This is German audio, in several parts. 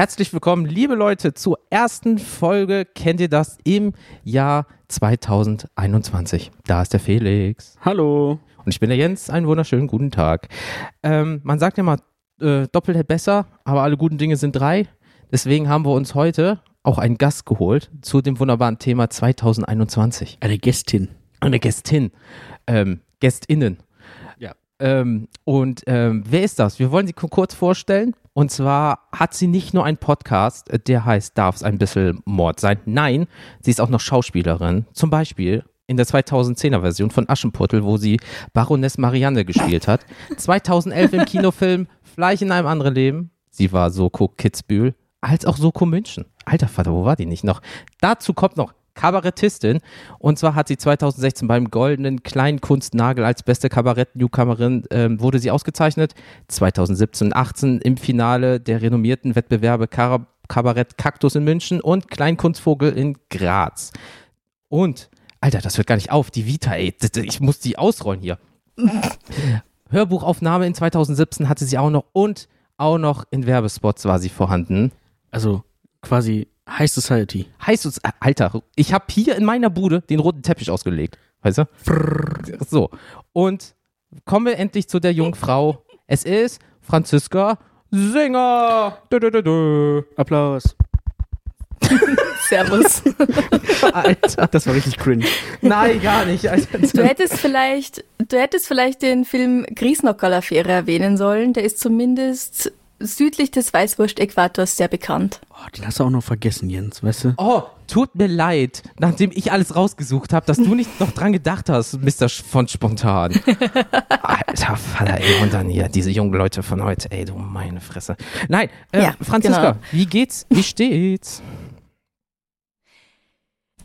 Herzlich willkommen, liebe Leute, zur ersten Folge Kennt ihr das im Jahr 2021? Da ist der Felix. Hallo. Und ich bin der Jens. Einen wunderschönen guten Tag. Ähm, man sagt ja mal, äh, doppelt besser, aber alle guten Dinge sind drei. Deswegen haben wir uns heute auch einen Gast geholt zu dem wunderbaren Thema 2021. Eine Gästin. Eine Gästin. Ähm, Gästinnen. Ja. Ähm, und ähm, wer ist das? Wir wollen sie ku- kurz vorstellen. Und zwar hat sie nicht nur einen Podcast, äh, der heißt Darf es ein bisschen Mord sein? Nein, sie ist auch noch Schauspielerin. Zum Beispiel in der 2010er Version von Aschenputtel, wo sie Baroness Marianne gespielt hat. 2011 im Kinofilm Fleisch in einem anderen Leben. Sie war Soko Kitzbühel, als auch Soko München. Alter Vater, wo war die nicht noch? Dazu kommt noch Kabarettistin. Und zwar hat sie 2016 beim Goldenen Kleinkunstnagel als beste Kabarett-Newcomerin ähm, wurde sie ausgezeichnet. 2017 und 18 im Finale der renommierten Wettbewerbe Kara Kabarett Kaktus in München und Kleinkunstvogel in Graz. Und, Alter, das hört gar nicht auf. Die Vita, ey. Ich muss die ausrollen hier. Hörbuchaufnahme in 2017 hatte sie auch noch und auch noch in Werbespots war sie vorhanden. Also quasi High Society. Heißt uns, äh, Alter, ich habe hier in meiner Bude den roten Teppich ausgelegt. Weißt du? So. Und kommen wir endlich zu der jungen Frau. Es ist Franziska Singer. Dö, dö, dö, dö. Applaus. Servus. Alter. Das war richtig cringe. Nein, gar nicht. Alter. Du hättest vielleicht, du hättest vielleicht den Film Griesnockerl-Affäre erwähnen sollen. Der ist zumindest südlich des Weißwurst-Äquators sehr bekannt. Oh, den hast du auch noch vergessen, Jens, weißt du? Oh, tut mir leid, nachdem ich alles rausgesucht habe, dass du nicht noch dran gedacht hast, Mr. Von Spontan. Alter Vater, ey, und dann hier, diese jungen Leute von heute, ey, du meine Fresse. Nein, äh, Ja, Franziska, genau. wie geht's? Wie steht's?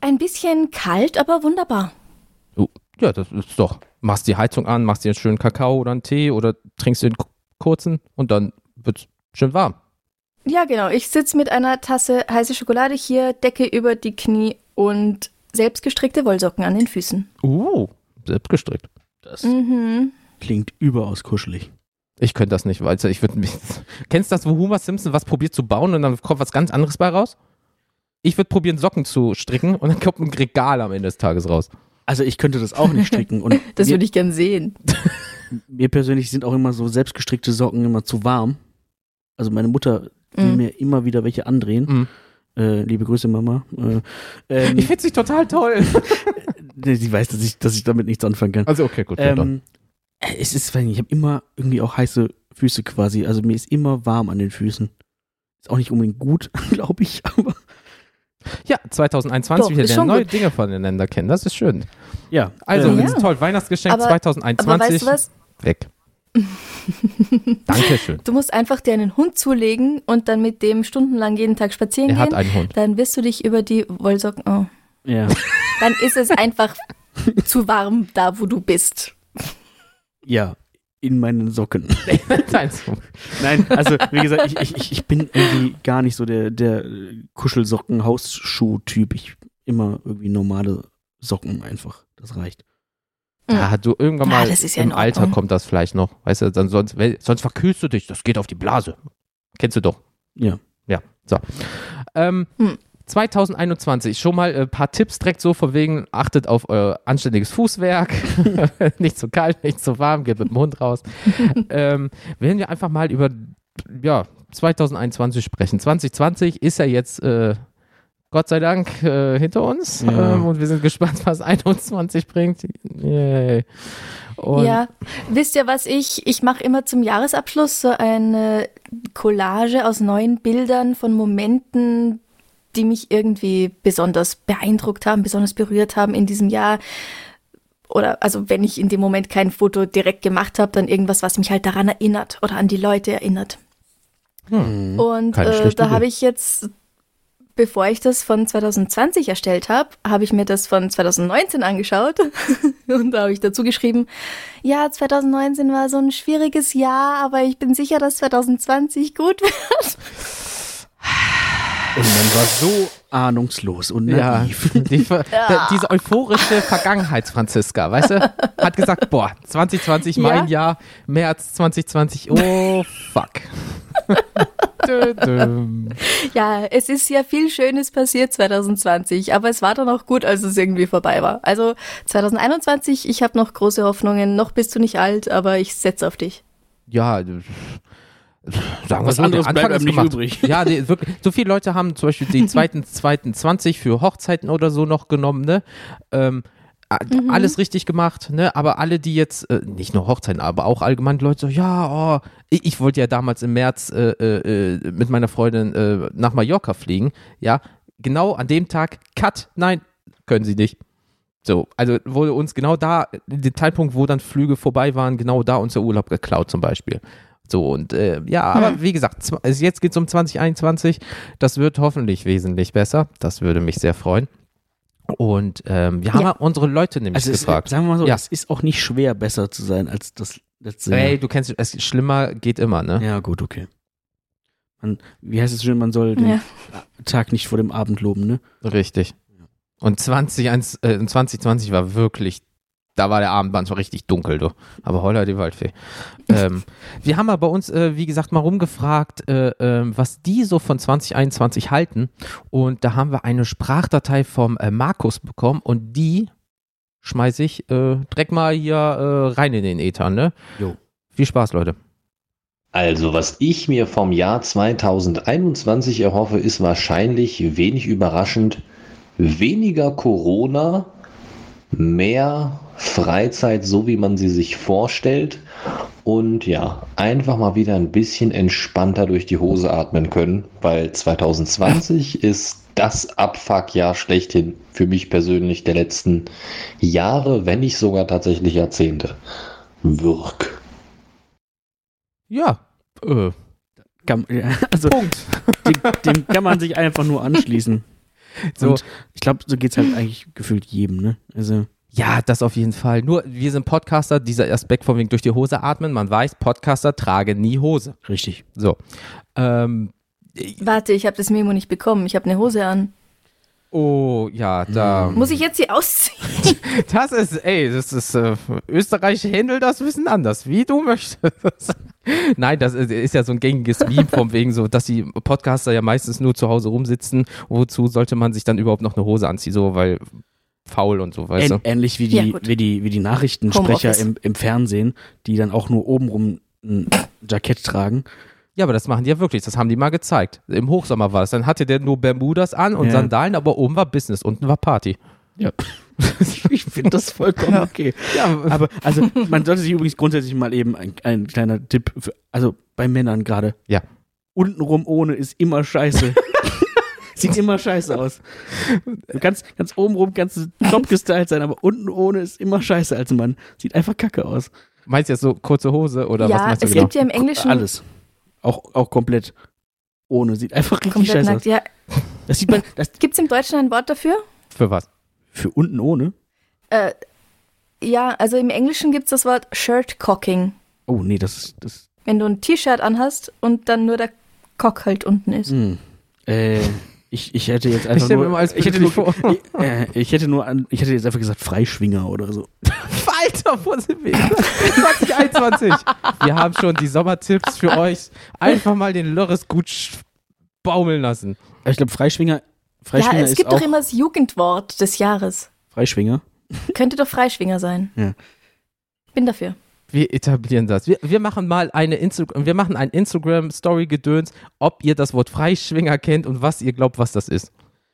Ein bisschen kalt, aber wunderbar. Oh, ja, das ist doch. Machst die Heizung an, machst dir einen schönen Kakao oder einen Tee oder trinkst den kurzen und dann wird's schön warm. Ja, genau. Ich sitze mit einer Tasse heiße Schokolade hier, Decke über die Knie und selbstgestrickte Wollsocken an den Füßen. Uh, selbst gestrickt. Das Mhm. klingt überaus kuschelig. Ich könnte das nicht, weil ich würde mich. Kennst du das, wo Homer Simpson was probiert zu bauen und dann kommt was ganz anderes bei raus? Ich würde probieren, Socken zu stricken und dann kommt ein Regal am Ende des Tages raus. Also ich könnte das auch nicht stricken. Und Das würde ich gern sehen. mir persönlich sind auch immer so selbstgestrickte Socken immer zu warm. Also meine Mutter will Mhm. mir immer wieder welche andrehen. Mhm. Äh, liebe Grüße, Mama. Äh, ähm, Ich finde sie total toll. nee, sie weiß, dass ich, dass ich damit nichts anfangen kann. Also, okay, gut. Ähm, äh, es ist, ich habe immer irgendwie auch heiße Füße quasi. Also mir ist immer warm an den Füßen. Ist auch nicht unbedingt gut, glaube ich, aber ja, 2021, Doch, wir lernen schon neue gut. Dinge voneinander kennen. Das ist schön. ja. Also, Ja. ist toll. Weihnachtsgeschenk Aber- 2021. Aber weißt du was? Weg. Dankeschön. Du musst einfach dir einen Hund zulegen und dann mit dem stundenlang jeden Tag spazieren Er hat gehen. einen Hund. Dann wirst du dich über die Wollsocken. Oh. ja. Dann ist es einfach zu warm da, wo du bist. ja, in meinen Socken. Nein, also wie gesagt, ich, ich, ich- ich bin irgendwie gar nicht so der, der Kuschelsocken-Hausschuh-Typ. Ich immer irgendwie normale Socken einfach. Das reicht. Ja, du irgendwann Ja, mal ist ja im Alter kommt das vielleicht noch. Weißt du, dann sonst, sonst verkühlst du dich. Das geht auf die Blase. Kennst du doch. Ja. Ja, so. Ähm, Hm. 2021, schon mal ein paar Tipps direkt so von wegen, achtet auf euer anständiges Fußwerk, nicht zu kalt, nicht zu warm, geht mit dem Hund raus. ähm, werden wir einfach mal über, ja, 2021 sprechen. 2020 ist ja jetzt, äh, Gott sei Dank, äh, hinter uns Ja. ähm, und wir sind gespannt, was 21 bringt. Yay. Und ja, wisst ihr was ich? Ich mache immer zum Jahresabschluss so eine Collage aus neuen Bildern von Momenten, die mich irgendwie besonders beeindruckt haben, besonders berührt haben in diesem Jahr. Oder also wenn ich in dem Moment kein Foto direkt gemacht habe, dann irgendwas, was mich halt daran erinnert oder an die Leute erinnert. hm, Und äh, da habe ich jetzt, bevor ich das von 2020 erstellt habe, habe ich mir das von 2019 angeschaut und da habe ich dazu geschrieben, ja, 2019 war so ein schwieriges Jahr, aber ich bin sicher, dass 2020 gut wird. Und man war so ahnungslos und Ja, naiv. die, da- diese euphorische Vergangenheits-Franziska, weißt du? Hat gesagt, boah, 2020 mein Jahr, März 2020, oh fuck. Ja, es ist ja viel Schönes passiert 2020, aber es war dann auch gut, als es irgendwie vorbei war. Also 2021, ich habe noch große Hoffnungen. Noch bist du nicht alt, aber ich setze auf dich. ja, sagen wir Was so, anderes bleibt Anfang einem ist nicht gemacht. übrig. Ja, die, wirklich, so viele Leute haben zum Beispiel den zweiten, zweiten 20 für Hochzeiten oder so noch genommen, ne? Ähm, a- Alles richtig gemacht, ne? Aber alle, die jetzt, äh, nicht nur Hochzeiten, aber auch allgemein Leute so, ja, oh, ich, ich wollte ja damals im März äh, äh, äh, mit meiner Freundin äh, nach Mallorca fliegen, ja, genau an dem Tag, cut, nein, können sie nicht. So, also wurde uns genau da, den Zeitpunkt, wo dann Flüge vorbei waren, genau da unser Urlaub geklaut zum Beispiel. So, und äh, ja, aber wie gesagt, jetzt geht es um 2021. Das wird hoffentlich wesentlich besser. Das würde mich sehr freuen. Und ähm, wir haben Ja. unsere Leute nämlich Also es, gefragt. sagen wir mal so, Ja. es ist auch nicht schwer, besser zu sein als das letzte Ey, Jahr. du kennst es, schlimmer geht immer, ne? Ja, gut, okay. Man, wie heißt es schön, man soll den Ja. Tag nicht vor dem Abend loben, ne? Richtig. Und 20, eins- äh, 2020 war wirklich, da war der Abend manchmal richtig dunkel, du. Aber Holla die Waldfee. ähm, wir haben aber bei uns, äh, wie gesagt, mal rumgefragt, äh, ähm, was die so von 2021 halten. Und da haben wir eine Sprachdatei vom äh, Markus bekommen und die schmeiße ich äh, direkt mal hier äh, rein in den Ether, ne? Jo. Viel Spaß, Leute. Also, was ich mir vom Jahr 2021 erhoffe, ist wahrscheinlich wenig überraschend weniger Corona, mehr Freizeit, so wie man sie sich vorstellt und ja, einfach mal wieder ein bisschen entspannter durch die Hose atmen können, weil 2020 ist das Abfuckjahr schlechthin für mich persönlich der letzten Jahre, wenn nicht sogar tatsächlich Jahrzehnte. Wirk. Ja, äh, Kann, also Punkt. dem, dem kann man sich einfach nur anschließen. So. Und ich glaube, so geht's halt eigentlich gefühlt jedem, ne? Also, Ja, das auf jeden Fall. Nur, wir sind Podcaster, dieser Aspekt von wegen durch die Hose atmen. Man weiß, Podcaster tragen nie Hose. richtig. So. Ähm, Warte, ich habe das Memo nicht bekommen. Ich habe eine Hose an. Oh, ja, da. Muss ich jetzt sie ausziehen? Das ist, ey, das ist, äh, Österreich handelt das ein bisschen anders, wie du möchtest. Nein, das ist, ist ja so ein gängiges Meme von wegen so, dass die Podcaster ja meistens nur zu Hause rumsitzen. Wozu sollte man sich dann überhaupt noch eine Hose anziehen? So, weil faul und so, weißt Ähn, du? ähnlich wie Ja, die, gut. wie die, wie die Nachrichtensprecher im, im Fernsehen, die dann auch nur obenrum ein Jackett tragen. Ja, aber das machen die ja wirklich. Das haben die mal gezeigt. Im Hochsommer war das. Dann hatte der nur Bermudas an und Ja. Sandalen, aber oben war Business, unten war Party. Ja. ich finde das vollkommen okay. Ja, Aber also man sollte sich übrigens grundsätzlich mal eben ein, ein kleiner Tipp für, also bei Männern gerade. Ja. Untenrum ohne ist immer scheiße. Sieht immer scheiße aus. Du kannst, kannst obenrum kannst du top gestylt sein, aber unten ohne ist immer scheiße als Mann. Sieht einfach kacke aus. meinst du jetzt so kurze Hose oder was ja, meinst du es genau? gibt ja im Englischen Alles. Auch, auch komplett ohne. Sieht einfach richtig komplett scheiße nackt. aus. Ja, Das sieht man, das gibt's im Deutschen ein Wort dafür? Für was? für unten ohne. Äh, ja, also im Englischen gibt's das Wort Shirt Cocking. Oh nee, das ist, das, Wenn du ein T-Shirt anhast und dann nur der Cock halt unten ist. hm. äh, ich, ich hätte jetzt einfach mir nur, ich hätte vor. ich, äh, ich hätte nur an, ich hätte jetzt einfach gesagt Freischwinger oder so. Alter, wo sind wir? 2021. Wir haben schon die Sommertipps für euch. Einfach mal den Lörres gut baumeln lassen. Ich glaube Freischwinger, Ja, Freischwinger es ist gibt auch doch immer das Jugendwort des Jahres. Freischwinger. Könnte doch Freischwinger sein. Ja. Bin dafür. Wir etablieren das. Wir, wir machen mal eine Instagram, wir machen ein Instagram-Story-Gedöns, ob ihr das Wort Freischwinger kennt und was ihr glaubt, was das ist.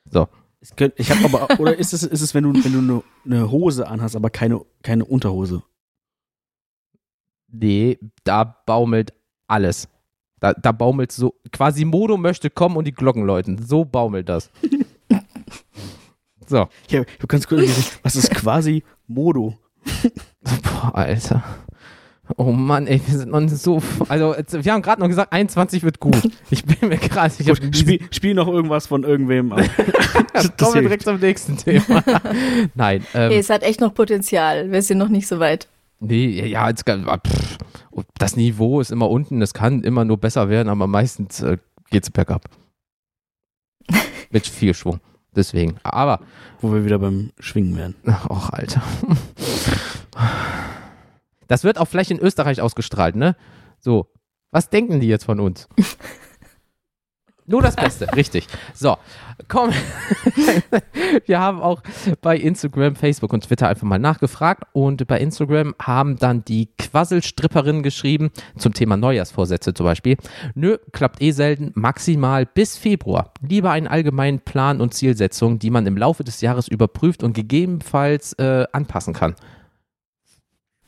So. Es könnt, ich habe aber oder ist es ist es wenn du wenn du eine eine Hose anhast, aber keine keine Unterhose. Nee, da baumelt alles. Da, da baumelt so, quasi Modo möchte kommen und die Glocken läuten. So baumelt das. so. Ja, du kannst kurz was ist quasi Modo? Boah, Alter. Oh Mann, ey, wir sind noch nicht so. Also, wir haben gerade noch gesagt, 21 wird gut. Ich bin mir gerade. Ich Gut, hab- spiel, spiel noch irgendwas von irgendwem. ab. Kommen wir direkt zum nächsten Thema. Nein, ähm, Hey, es hat echt noch Potenzial. Wir sind noch nicht so weit. nee, ja, jetzt, kann- ah, pff, das Niveau ist immer unten. Es kann immer nur besser werden, aber meistens äh, geht's bergab. Mit viel Schwung. Deswegen. Aber, Wo wir wieder beim Schwingen wären. ach, Alter. Das wird auch vielleicht in Österreich ausgestrahlt, ne? So. Was denken die jetzt von uns? Nur das Beste, richtig. So, komm. Wir haben auch bei Instagram, Facebook und Twitter einfach mal nachgefragt und bei Instagram haben dann die Quasselstripperinnen geschrieben zum Thema Neujahrsvorsätze zum Beispiel. Nö, klappt eh selten, maximal bis Februar. Lieber einen allgemeinen Plan und Zielsetzung, die man im Laufe des Jahres überprüft und gegebenenfalls äh, anpassen kann.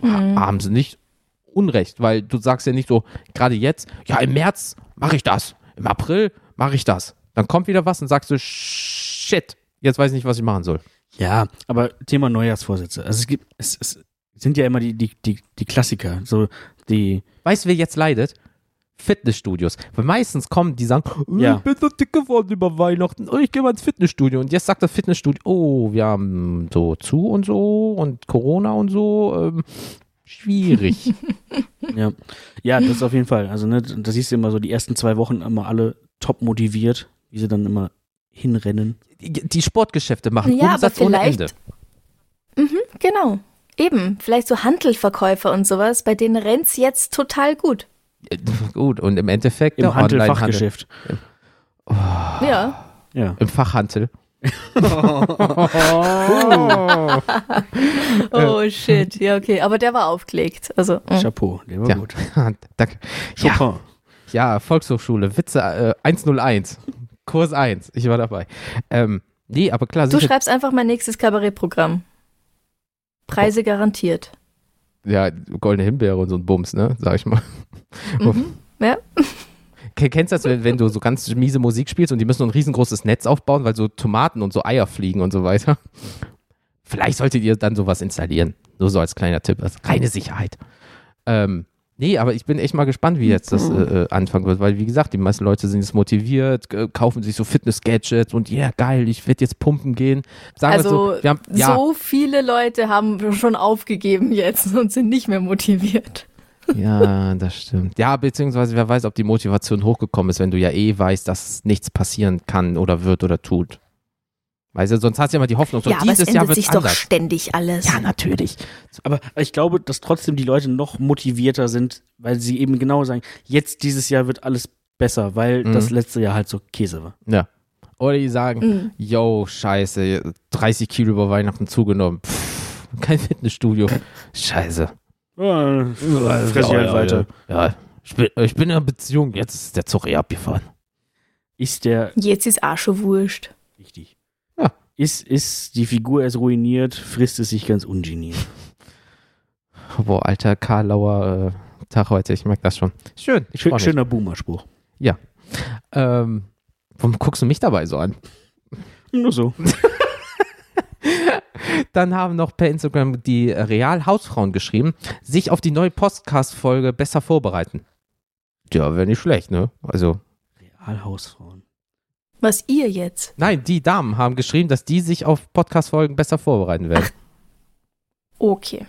Mhm. Haben sie nicht Unrecht, weil du sagst ja nicht so, gerade jetzt, ja, im März mache ich das, im April mache ich das. Dann kommt wieder was und sagst du, shit, jetzt weiß ich nicht, was ich machen soll. Ja, aber Thema Neujahrsvorsätze. Also es gibt, es, es sind ja immer die, die, die, die Klassiker. So die, Weißt du, wer jetzt leidet? Fitnessstudios. Weil meistens kommen die sagen, oh, Ja. ich bin so dick geworden über Weihnachten, oh, ich gehe mal ins Fitnessstudio. Und jetzt sagt das Fitnessstudio, oh, wir haben so zu und so und Corona und so. Ähm, schwierig. ja. Ja, das ist auf jeden Fall. Also, ne, da siehst du immer so die ersten zwei Wochen immer alle top motiviert, wie sie dann immer hinrennen. die, die Sportgeschäfte machen Ja, Umsatz ohne Ende. Mhm, genau. Eben, vielleicht so Handelverkäufer und sowas, bei denen rennt's jetzt total gut. Äh, Gut, und im Endeffekt Im der Handel, Onlinehandel- Fachgeschäft. Ja. Ja. Im Fachhandel. Oh shit. Ja, okay. Aber der war aufgelegt. Also, mm. Chapeau, der war Ja. gut. Danke. Ja, Chopin. ja, Volkshochschule, Witze äh, 101, Kurs 1, ich war dabei. Ähm, nee, aber klar, du schreibst einfach mein nächstes Kabarettprogramm. Preise garantiert. Ja, goldene Himbeere und so ein Bums, ne, sag ich mal. Mhm. Ja. Ken- Kennst du das, wenn, wenn du so ganz miese Musik spielst und die müssen so ein riesengroßes Netz aufbauen, weil so Tomaten und so Eier fliegen und so weiter? Vielleicht solltet ihr dann sowas installieren. Nur so als kleiner Tipp. Also reine Sicherheit. Ähm, nee, aber ich bin echt mal gespannt, wie jetzt das äh, äh, anfangen wird, weil wie gesagt, die meisten Leute sind jetzt motiviert, äh, kaufen sich so Fitness-Gadgets und ja, geil, ich werde jetzt pumpen gehen. Sagen wir Also, so, haben, ja, so viele Leute haben schon aufgegeben jetzt und sind nicht mehr motiviert. Ja, das stimmt. Ja, beziehungsweise wer weiß, ob die Motivation hochgekommen ist, wenn du ja eh weißt, dass nichts passieren kann oder wird oder tut. Du, sonst hast du ja immer die Hoffnung, so ja, aber es dieses Jahr ändert wird sich doch anders. ständig alles. Ja, natürlich. Aber ich glaube, dass trotzdem die Leute noch motivierter sind, weil sie eben genau sagen, jetzt dieses Jahr wird alles besser, weil Mhm. das letzte Jahr halt so Käse war. Ja. Oder die sagen, Mhm. yo, scheiße, 30 Kilo über Weihnachten zugenommen. Pff, kein Fitnessstudio. Scheiße. Ja, fress ich halt weiter. Ja. Ich, bin, ich bin in einer Beziehung, jetzt ist der Zug eh abgefahren. Ist der Jetzt ist auch schon wurscht. Ja. Ist, ist die Figur erst ruiniert, frisst es sich ganz ungeniert. Boah, alter Karlauer äh, Tag heute, ich merke das schon. Schön, Schön, schöner Boomer-Spruch. Ähm, warum guckst du mich dabei so an? Nur so. Dann haben noch per Instagram die Real-Hausfrauen geschrieben, sich auf die neue Podcast-Folge besser vorbereiten. Ja, wäre nicht schlecht, ne? Also, Realhausfrauen. Was ihr jetzt? nein, die Damen haben geschrieben, dass die sich auf Podcast-Folgen besser vorbereiten werden. Okay.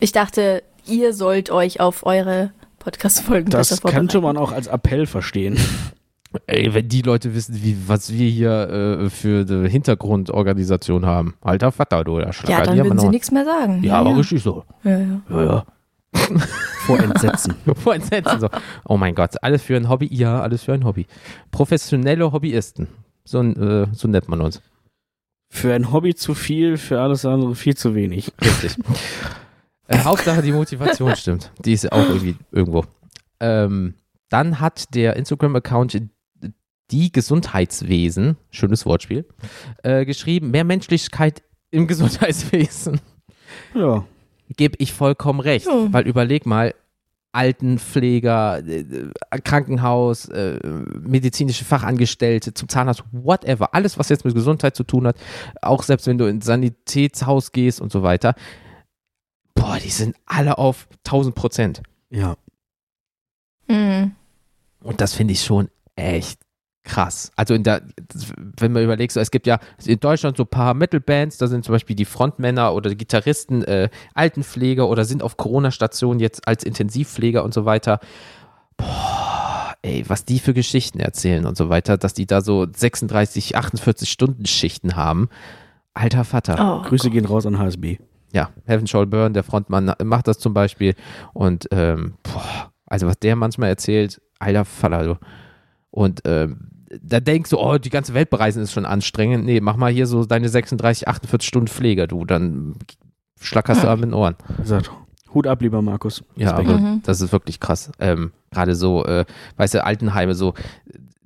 Ich dachte, ihr sollt euch auf eure Podcast-Folgen besser Das vorbereiten. könnte man auch als Appell verstehen. Ey, wenn die Leute wissen, wie, was wir hier äh, für eine Hintergrundorganisation haben. Alter Vater, du, da Ja, dann würden sie nichts mehr sagen. Ja, aber richtig so. Ja, ja. Ja, ja. Vor Entsetzen. Vor Entsetzen so. Oh mein Gott, alles für ein Hobby. Ja, alles für ein Hobby. Professionelle Hobbyisten. So, äh, so nennt man uns. Für ein Hobby zu viel, für alles andere viel zu wenig. Richtig. äh, Hauptsache die Motivation stimmt. Die ist auch irgendwie irgendwo. Ähm, dann hat der Instagram-Account die Gesundheitswesen, schönes Wortspiel, äh, geschrieben, mehr Menschlichkeit im Gesundheitswesen. Ja. Gebe ich vollkommen recht, Ja. weil überleg mal, Altenpfleger, äh, äh, Krankenhaus, äh, medizinische Fachangestellte, zum Zahnarzt, whatever, alles, was jetzt mit Gesundheit zu tun hat, auch selbst wenn du ins Sanitätshaus gehst und so weiter, boah, die sind alle auf 1000 Prozent. Ja. Mhm. Und das finde ich schon echt krass. Also in der, wenn man überlegt, so, es gibt ja in Deutschland so ein paar Metal-Bands, da sind zum Beispiel die Frontmänner oder die Gitarristen äh, Altenpfleger oder sind auf Corona-Stationen jetzt als Intensivpfleger und so weiter. Boah, ey, was die für Geschichten erzählen und so weiter, dass die da so 36, 48 Stunden Schichten haben. Alter Vater. Oh, Grüße gehen raus an HSB. Ja, Heaven Shall Burn, der Frontmann, macht das zum Beispiel. Und ähm, boah, also was der manchmal erzählt, alter Vater. Du. Und ähm, da denkst du, oh, die ganze Welt bereisen ist schon anstrengend. Nee, mach mal hier so deine 36, 48 Stunden Pflege, du. Dann schlackerst du an den Ohren. Gesagt, Hut ab, lieber Markus. Ja, aber Mhm. das ist wirklich krass. Ähm, Gerade so, äh, weißt du, Altenheime, so,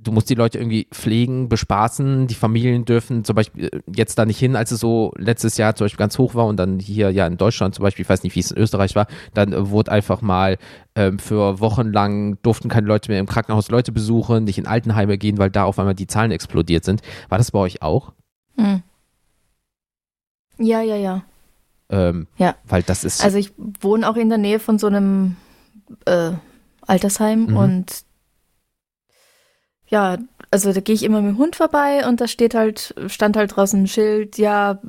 du musst die Leute irgendwie pflegen, bespaßen. Die Familien dürfen zum Beispiel äh, jetzt da nicht hin, als es so letztes Jahr zum Beispiel ganz hoch war und dann hier ja in Deutschland zum Beispiel, ich weiß nicht, wie es in Österreich war, dann äh, wurde einfach mal ähm, für Wochen lang durften keine Leute mehr im Krankenhaus Leute besuchen, nicht in Altenheime gehen, weil da auf einmal die Zahlen explodiert sind. War das bei euch auch? Hm. Ja, ja, ja. Ähm, Ja. Weil das ist. Also ich wohne auch in der Nähe von so einem äh, Altersheim Mhm. und ja, also da gehe ich immer mit dem Hund vorbei und da steht halt, stand halt draußen ein Schild, ja,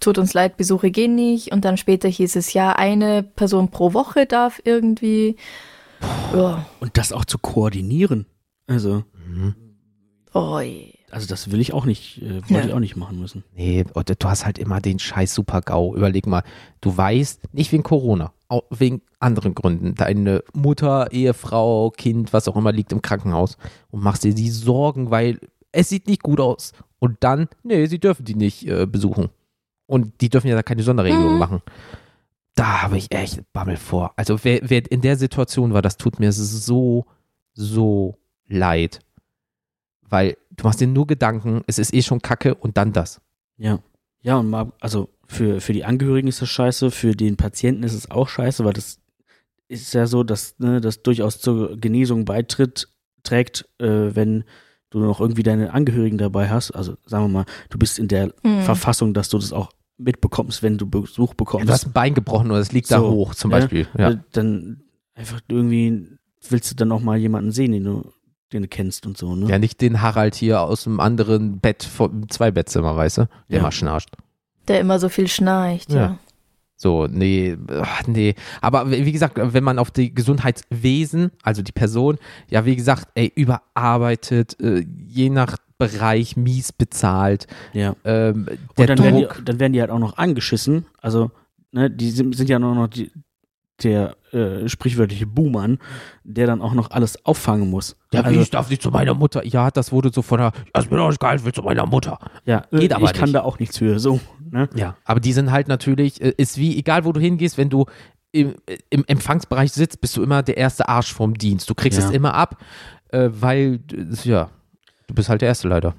tut uns leid, Besuche gehen nicht. Und dann später hieß es, ja, eine Person pro Woche darf irgendwie. Ja. Und das auch zu koordinieren. Also, Mhm. Oh je. Also das will ich auch nicht, äh, wollte Ja. ich auch nicht machen müssen. Nee, und du hast halt immer den scheiß Super-GAU. Überleg mal, du weißt, nicht wegen Corona, auch wegen anderen Gründen. Deine Mutter, Ehefrau, Kind, was auch immer liegt im Krankenhaus und machst dir die Sorgen, weil es sieht nicht gut aus. Und dann, nee, sie dürfen die nicht äh, besuchen. Und die dürfen ja da keine Sonderregelung Mhm. machen. Da habe ich echt Bammel vor. Also wer, wer in der Situation war, das tut mir so, so leid. Weil du machst dir nur Gedanken, es ist eh schon Kacke und dann das. Ja. Ja, und mal, also für, für die Angehörigen ist das scheiße, für den Patienten ist es auch scheiße, weil das ist ja so, dass ne, das durchaus zur Genesung beitritt, trägt, äh, wenn du noch irgendwie deine Angehörigen dabei hast. Also sagen wir mal, du bist in der Hm. Verfassung, dass du das auch mitbekommst, wenn du Besuch Ja, bekommst. du hast ein Bein gebrochen oder es liegt da So, hoch zum ja, Beispiel. Ja. Äh, Dann einfach irgendwie willst du dann auch mal jemanden sehen, den du, den du kennst und so, ne? ja, nicht den Harald hier aus dem anderen Bett, vom Zwei-Bettzimmer, weißt du? Der Ja. mal schnarcht. Der immer so viel schnarcht, Ja. ja. So, nee, nee. Aber wie gesagt, wenn man auf die Gesundheitswesen, also die Person, ja, wie gesagt, ey, überarbeitet, äh, je nach Bereich mies bezahlt, Ja. ähm, Und der dann werden, Druck. die, dann werden die halt auch noch angeschissen. Also, ne, die sind, sind ja nur noch die, der äh, sprichwörtliche Buhmann, der dann auch noch alles auffangen muss. ja, wie, also, ich darf nicht zu meiner Mutter. Ja, das wurde so von der, ja, ist mir doch egal, ich will zu meiner Mutter. ja, geht äh, aber ich kann nicht. da auch nichts für. So, ne? Ja, aber die sind halt natürlich, äh, ist wie, egal wo du hingehst, wenn du im, im Empfangsbereich sitzt, bist du immer der erste Arsch vom Dienst. Du kriegst Ja. es immer ab, äh, weil, äh, ja, du bist halt der Erste leider.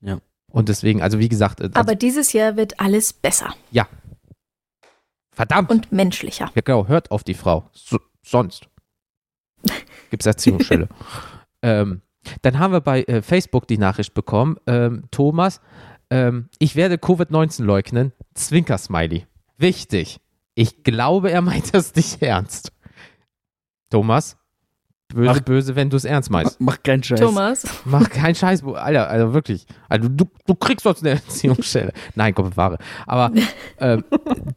Ja. Und deswegen, also wie gesagt, äh, also, Aber dieses Jahr wird alles besser verdammt, und menschlicher. ja genau, hört auf die Frau. So, sonst gibt es Erziehungsstelle. ähm, dann haben wir bei äh, Facebook die Nachricht bekommen, ähm, Thomas, ähm, ich werde Covid-19 leugnen, Zwinker-Smiley. Wichtig. Ich glaube, er meint das nicht ernst. Thomas, böse, Ach. böse, wenn du es ernst meinst. Mach, mach keinen Scheiß. Thomas. Mach keinen Scheiß. Alter, also wirklich. Also du, du kriegst sonst eine Erziehungsstelle. Nein, Gott bewahre. Aber ähm,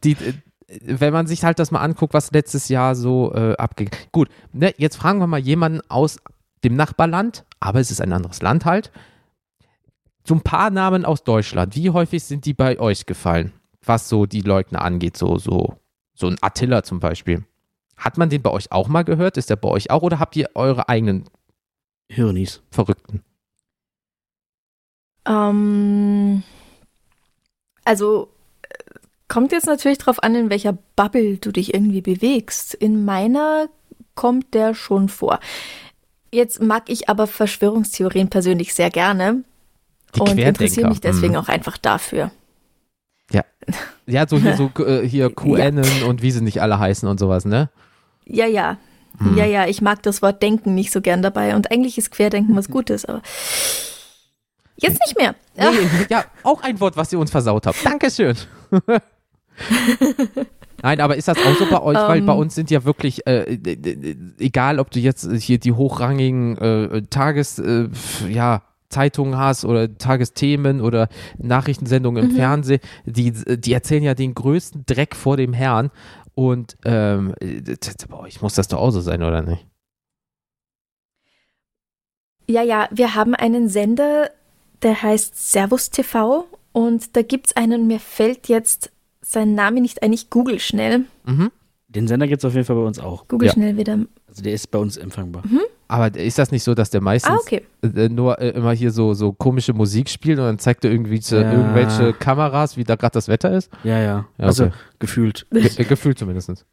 die, äh, wenn man sich halt das mal anguckt, was letztes Jahr so äh, abging. Gut, ne, jetzt fragen wir mal jemanden aus dem Nachbarland, aber es ist ein anderes Land halt. So ein paar Namen aus Deutschland. Wie häufig sind die bei euch gefallen? Was so die Leugner angeht, so, so, so ein Attila zum Beispiel. Hat man den bei euch auch mal gehört? Ist der bei euch auch oder habt ihr eure eigenen Hirnis. Verrückten? Ähm, also kommt jetzt natürlich drauf an, in welcher Bubble du dich irgendwie bewegst. In meiner kommt der schon vor. Jetzt mag ich aber Verschwörungstheorien persönlich sehr gerne Die und interessiere mich deswegen Mhm. auch einfach dafür. Ja, so hier, so, äh, hier QAnon und wie sie nicht alle heißen und sowas, ne? Ja, ja. Hm. Ja, ja, ich mag das Wort Denken nicht so gern dabei und eigentlich ist Querdenken was Gutes, aber jetzt nicht mehr. Ja. Nee, ja, auch ein Wort, was ihr uns versaut habt. Dankeschön. Nein, aber ist das auch so bei euch? Weil Ähm. bei uns sind ja wirklich, äh, egal ob du jetzt hier die hochrangigen äh, Tages, äh, ja, Zeitungen hast oder Tagesthemen oder Nachrichtensendungen im Mhm. Fernsehen, die, die erzählen ja den größten Dreck vor dem Herrn. Und ähm, äh, boah, ich muss das doch auch so sein, oder nicht? Ja, ja, wir haben einen Sender, der heißt Servus TV und da gibt es einen, mir fällt jetzt sein Name nicht ein, ich google schnell. Mhm. Den Sender gibt es auf jeden Fall bei uns auch. Google Ja. schnell wieder. Also der ist bei uns empfangbar. Aber ist das nicht so, dass der meistens Ah, okay. äh, nur äh, immer hier so, so komische Musik spielt und dann zeigt er irgendwie zu, Ja. irgendwelche Kameras, wie da gerade das Wetter ist? Ja, ja. Ja, Also okay. gefühlt. Ge äh, gefühlt zumindest.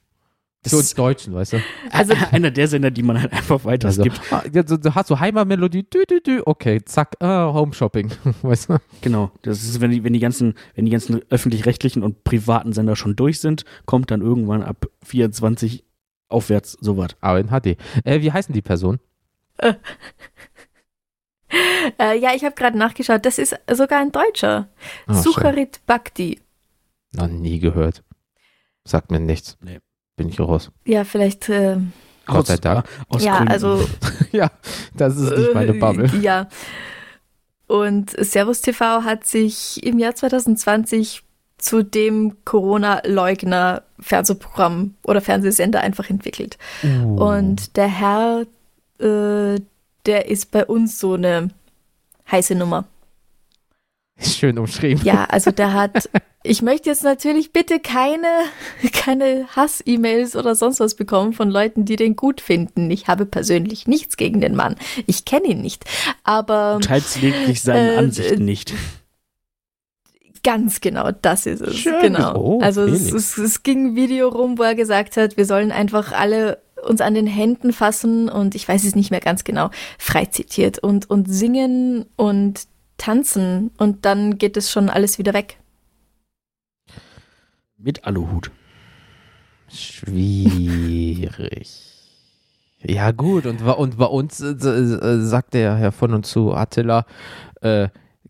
Für uns Deutschen, weißt du? Also- einer der Sender, die man halt einfach Also, weitergibt. ah, ja, so, du hast so Heimatmelodie, dü, dü, dü, okay, zack, ah, Home Shopping, weißt du? Genau. Das ist, wenn die, wenn die ganzen, wenn die ganzen öffentlich-rechtlichen und privaten Sender schon durch sind, kommt dann irgendwann ab 24 aufwärts sowas. Aber in HD. Äh, wie heißen die Personen? Äh, ja, ich habe gerade nachgeschaut, das ist sogar ein Deutscher. Ah, schön. Sucharit Bhakti. Noch nie gehört. Sagt mir nichts. Nee. Bin ich raus. Ja, vielleicht. Äh, Gott sei Dank. Aus ja, Gründen. also. ja, das ist nicht meine Äh, Bubble. Ja. Und Servus TV hat sich im Jahr 2020 zu dem Corona-Leugner-Fernsehprogramm oder Fernsehsender einfach entwickelt. Uh. Und der Herr, äh, der ist bei uns so eine heiße Nummer. Schön umschrieben. Ja, also der hat, ich möchte jetzt natürlich bitte keine, keine Hass-E-Mails oder sonst was bekommen von Leuten, die den gut finden. Ich habe persönlich nichts gegen den Mann. Ich kenne ihn nicht. Aber Du teilst lediglich seine Äh, Ansichten nicht. ganz genau, das ist es. Schön. Genau. Oh, also es, es, es ging ein Video rum, wo er gesagt hat, wir sollen einfach alle uns an den Händen fassen und ich weiß es nicht mehr ganz genau, frei zitiert und, und singen und tanzen und dann geht es schon alles wieder weg. Mit Aluhut. Schwierig. Ja, gut, und, bei- und bei uns äh, äh, sagt der Herr von und zu Attila, äh,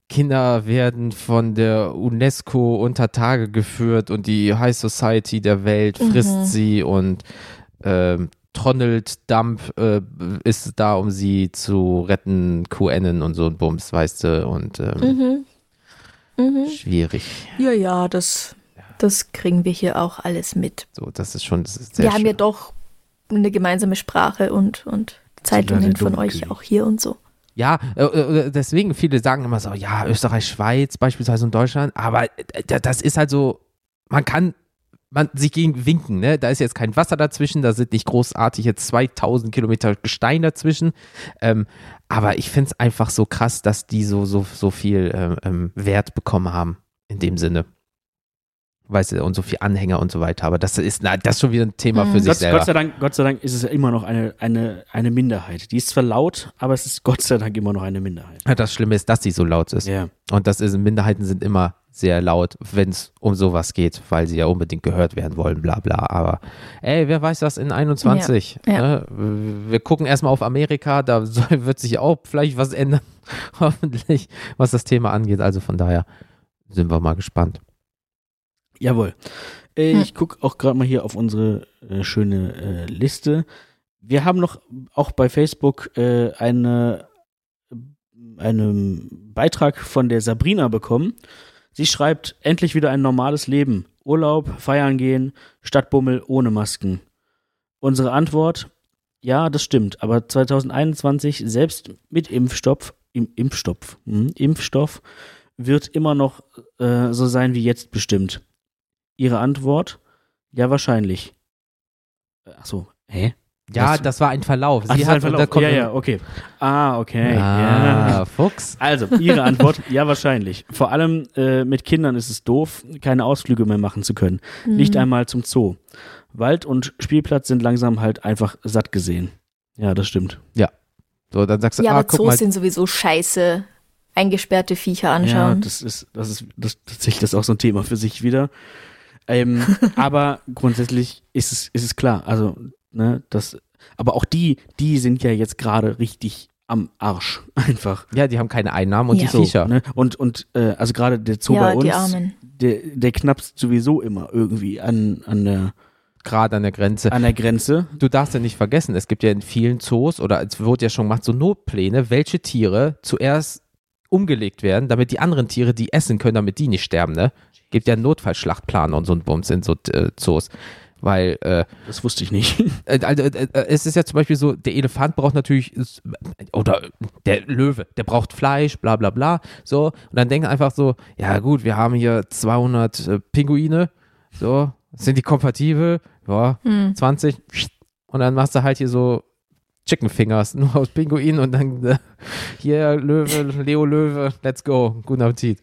Kinder werden von der UNESCO unter Tage geführt und die High Society der Welt frisst Mhm. sie und ähm, Tronald Dump äh, ist da, um sie zu retten, QNen und so ein Bums, weißt du, und ähm, Mhm. Mhm. schwierig. Ja, ja, das, das kriegen wir hier auch alles mit. So, das ist schon das ist sehr wir haben ja schön. doch eine gemeinsame Sprache und, und Zeitungen von euch auch hier und so. Ja, äh, äh, deswegen viele sagen immer so, ja, Österreich, Schweiz beispielsweise und Deutschland, aber äh, das ist halt so, man kann man sich gegen winken, ne? Da ist jetzt kein Wasser dazwischen, da sind nicht großartig jetzt 2000 Kilometer Gestein dazwischen. Ähm, aber ich finde es einfach so krass, dass die so, so, so viel ähm, ähm, Wert bekommen haben in dem Sinne. Weißt du, und so viel Anhänger und so weiter. Aber das ist, na, das ist schon wieder ein Thema für Mhm. sich Gott, selber. Gott, sei Dank, Gott sei Dank ist es ja immer noch eine, eine, eine Minderheit. Die ist zwar laut, aber es ist Gott sei Dank immer noch eine Minderheit. Ja, Das Schlimme ist, dass sie so laut ist. Ja. Und das ist, Minderheiten sind immer sehr laut, wenn es um sowas geht, weil sie ja unbedingt gehört werden wollen, bla bla. Aber ey, wer weiß das in 21? Ja, ja. Ne? Wir gucken erstmal auf Amerika, da soll, wird sich auch vielleicht was ändern, hoffentlich, was das Thema angeht. Also von daher sind wir mal gespannt. Jawohl. Äh, Hm. Ich gucke auch gerade mal hier auf unsere äh, schöne äh, Liste. Wir haben noch auch bei Facebook äh, eine, einen Beitrag von der Sabrina bekommen. Sie schreibt, endlich wieder ein normales Leben. Urlaub, feiern gehen, Stadtbummel ohne Masken. Unsere Antwort, ja, das stimmt, aber 2021 selbst mit Impfstoff, im Impfstoff, hm, Impfstoff wird immer noch äh, so sein wie jetzt bestimmt. Ihre Antwort? Ja, wahrscheinlich. Ach so, hä? Ja, das war ein Verlauf. Ach, Sie das hat, ein Verlauf. kommt ja, ja, okay. Ah, okay. Ah, Ja. Fuchs. Also, Ihre Antwort, ja, wahrscheinlich. Vor allem äh, mit Kindern ist es doof, keine Ausflüge mehr machen zu können. Nicht Mhm. einmal zum Zoo. Wald und Spielplatz sind langsam halt einfach satt gesehen. Ja, das stimmt. So, dann sagst du, Ja, ah, aber guck Zoos mal, sind sowieso scheiße. Eingesperrte Viecher Ja, anschauen. das ist, das ist, das tatsächlich das ist auch so ein Thema für sich wieder. Ähm, aber grundsätzlich ist es, ist es klar. Also, ne, das, aber auch die, die sind ja jetzt gerade richtig am Arsch. Einfach. ja, die haben keine Einnahmen und Ja. die So, Viecher. ne? Und, und äh, also gerade der Zoo ja, bei uns, die Armen. der, der knappst sowieso immer irgendwie an, an, der, Gerade an der Grenze. an der Grenze. du darfst ja nicht vergessen, es gibt ja in vielen Zoos oder es wurde ja schon gemacht, so Notpläne, welche Tiere zuerst umgelegt werden, damit die anderen Tiere die essen können, damit die nicht sterben, ne? Gibt ja einen Notfallschlachtplan und so ein Bums in so äh, Zoos. Weil äh, Das wusste ich nicht. äh, also, äh, äh, es ist ja zum Beispiel so, der Elefant braucht natürlich, oder der Löwe, der braucht Fleisch, bla bla bla, so. Und dann denken einfach so, ja gut, wir haben hier 200 äh, Pinguine, so, sind die kompatibel? Ja, 20. Und dann machst du halt hier so Chicken Fingers, nur aus Pinguinen und dann äh, hier Löwe, Leo Löwe, let's go, guten Appetit.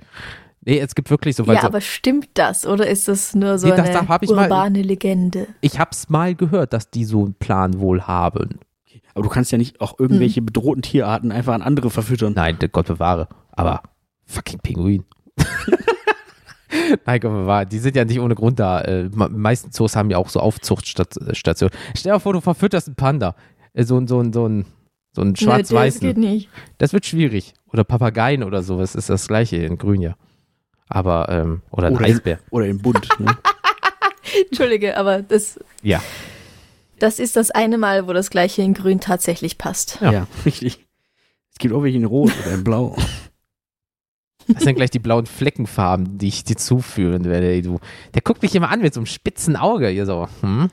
Nee, es gibt wirklich so, weil ja, so, aber stimmt das oder ist das nur so Nee, das- eine das hab ich mal- urbane Legende? ich hab's mal gehört, dass die so einen Plan wohl haben. Aber du kannst ja nicht auch irgendwelche bedrohten Tierarten einfach an andere verfüttern. Nein, Gott bewahre. Aber fucking Pinguin. Nein, Gott bewahre. Die sind ja nicht ohne Grund da. Äh, me- meisten Zoos haben ja auch so Aufzuchtstationen. Stell dir vor, du verfütterst einen Panda. Äh, so, ein- so, ein- so ein so einen Nö, das geht schwarz-weißen. nicht. Das wird schwierig. Oder Papageien oder sowas ist das gleiche in Grün ja. Aber, ähm, oder ein Oder- Eisbär. Oder im Bund. Ne? Entschuldige, aber das, Ja. das ist das eine Mal, wo das gleiche in Grün tatsächlich passt. Ja. ja. richtig. Es gibt auch welche in Rot oder in Blau. Das sind gleich die blauen Fleckenfarben, die ich dir zuführen werde. Du. Der guckt mich immer an mit so einem spitzen Auge. Hier so. Hm?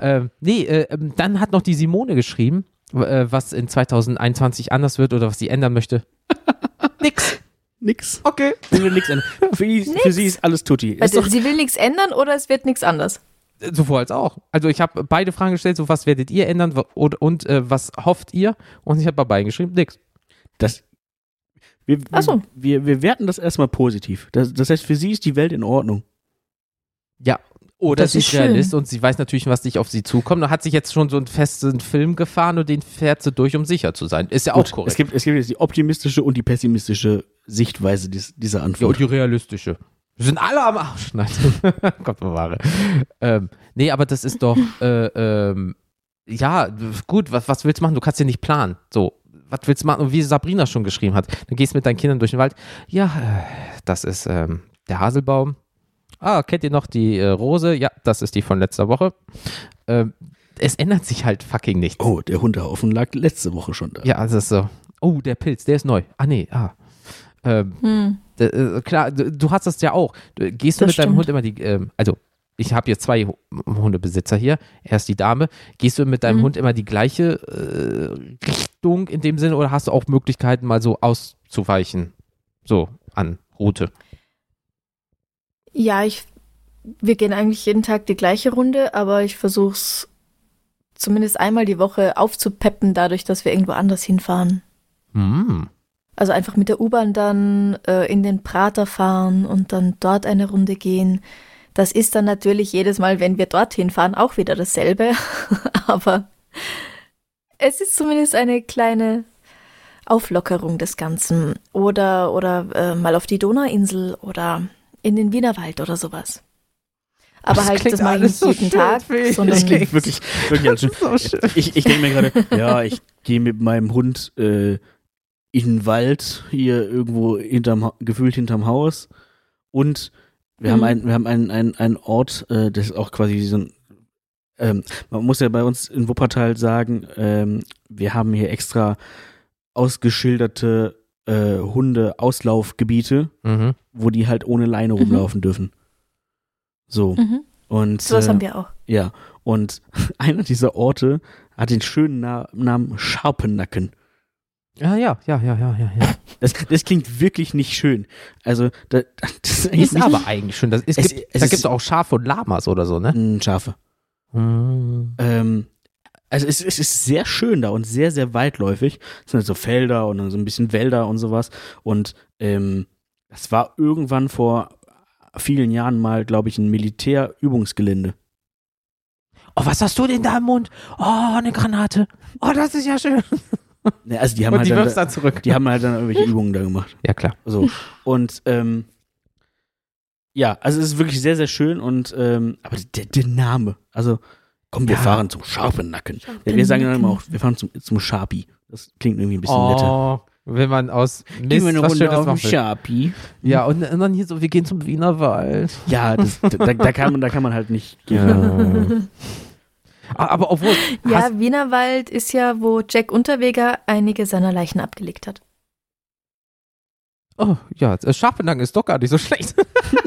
Ähm, nee, äh, ähm, dann hat noch die Simone geschrieben, äh, was in 2021 anders wird oder was sie ändern möchte. Nix. Nix. Okay. Sie will nix ändern. Für, sie- für sie ist alles tutti. Ist Also, doch, sie will nichts ändern oder es wird nichts anders. Sowohl als auch. Also ich habe beide Fragen gestellt, so was werdet ihr ändern und, und äh, was hofft ihr? Und ich habe bei beiden geschrieben, nix. das, wir, Ach so. wir, wir werten das erstmal positiv. Das, das heißt, für sie ist die Welt in Ordnung. Ja. Oder Das sie ist ist schön. Realist und sie weiß natürlich, was nicht auf sie zukommt. Da hat sich jetzt schon so einen festen Film gefahren und den fährt sie durch, um sicher zu sein. Ist ja auch Gut, korrekt. Es gibt, es gibt jetzt die optimistische und die pessimistische Sichtweise dies, dieser Ja, und Antwort. die realistische. Wir sind alle am Arsch. Nein. Gott bewahre. Ähm, nee, aber das ist doch, äh, ähm, ja, gut, was, was willst du machen? Du kannst ja nicht planen. So, was willst du machen? Und wie Sabrina schon geschrieben hat, du gehst mit deinen Kindern durch den Wald. Ja, äh, das ist ähm, der Haselbaum. Ah, kennt ihr noch die äh, Rose? Ja, das ist die von letzter Woche. Ähm, es ändert sich halt fucking nichts. oh, der Hundehaufen lag letzte Woche schon da. Ja, also ist so. Oh, der Pilz, der ist neu. Ah, nee, ah. Ähm, Hm. Äh, klar, du, du hast das ja auch. Du, gehst du Das mit deinem stimmt. Hund immer die, ähm, also ich habe jetzt zwei Hu- Hundebesitzer hier, erst die Dame. Gehst du mit deinem Mhm. Hund immer die gleiche äh, Richtung in dem Sinne oder hast du auch Möglichkeiten, mal so auszuweichen? So an Route. Ja, ich, wir gehen eigentlich jeden Tag die gleiche Runde, aber ich versuche es zumindest einmal die Woche aufzupeppen, dadurch, dass wir irgendwo anders hinfahren. Hm. Also einfach mit der U-Bahn dann äh, in den Prater fahren und dann dort eine Runde gehen. Das ist dann natürlich jedes Mal, wenn wir dorthin fahren, auch wieder dasselbe. Aber es ist zumindest eine kleine Auflockerung des Ganzen. Oder, oder äh, mal auf die Donauinsel oder in den Wienerwald oder sowas. Aber Das halt, das mache ich so jeden schön, Tag, sondern Das klingt wirklich, wirklich als schön. Ich, ich denke mir gerade, ja, ich gehe mit meinem Hund äh, in den Wald, hier irgendwo hinterm, gefühlt hinterm Haus. Und wir haben Mhm. einen, wir haben einen, einen, einen Ort, äh, das ist auch quasi so ein, ähm, man muss ja bei uns in Wuppertal sagen, ähm, wir haben hier extra ausgeschilderte äh, Hunde-Auslaufgebiete, Mhm. wo die halt ohne Leine Mhm. rumlaufen dürfen. So. mhm. Und sowas äh, haben wir auch. ja, und einer dieser Orte hat den schönen Na Namen Scharpennacken. Ja, ja, ja, ja, ja, ja. ja. Das, das klingt wirklich nicht schön. Also, da, das ist, Ist nicht aber eigentlich schon. Das, es Es- gibt, es da gibt es auch Schafe und Lamas oder so, ne? ein Schafe. Hm. Ähm, also, es, es ist sehr schön da und sehr, sehr weitläufig. Es sind halt so Felder und dann so ein bisschen Wälder und sowas. Und ähm, das war irgendwann vor vielen Jahren mal, glaube ich, ein Militärübungsgelände. Oh, was hast du denn da im Mund? Oh, eine Granate. Oh, das ist ja schön. Ne, Also, die haben Und halt die dann, dann zurück. die haben halt dann irgendwelche Übungen da gemacht. Ja, klar. So. Und ähm, ja, also es ist wirklich sehr, sehr schön und ähm, aber der, der Name, also komm, wir Ja. fahren zum Scharpennacken. Ja, wir sagen dann immer auch, wir fahren zum, zum Sharpie. Das klingt irgendwie ein bisschen netter. Oh, wenn man aus Gehen Mist wir eine was Runde Schönes will. Sharpie. Ja, und, und dann hier so, wir gehen zum Wienerwald. Ja, das, da, da, kann man, da kann man halt nicht. Ah, Aber obwohl, Ja, hast, Wienerwald ist ja, wo Jack Unterweger einige seiner Leichen abgelegt hat. oh, ja, Scharfenang ist doch gar nicht so schlecht.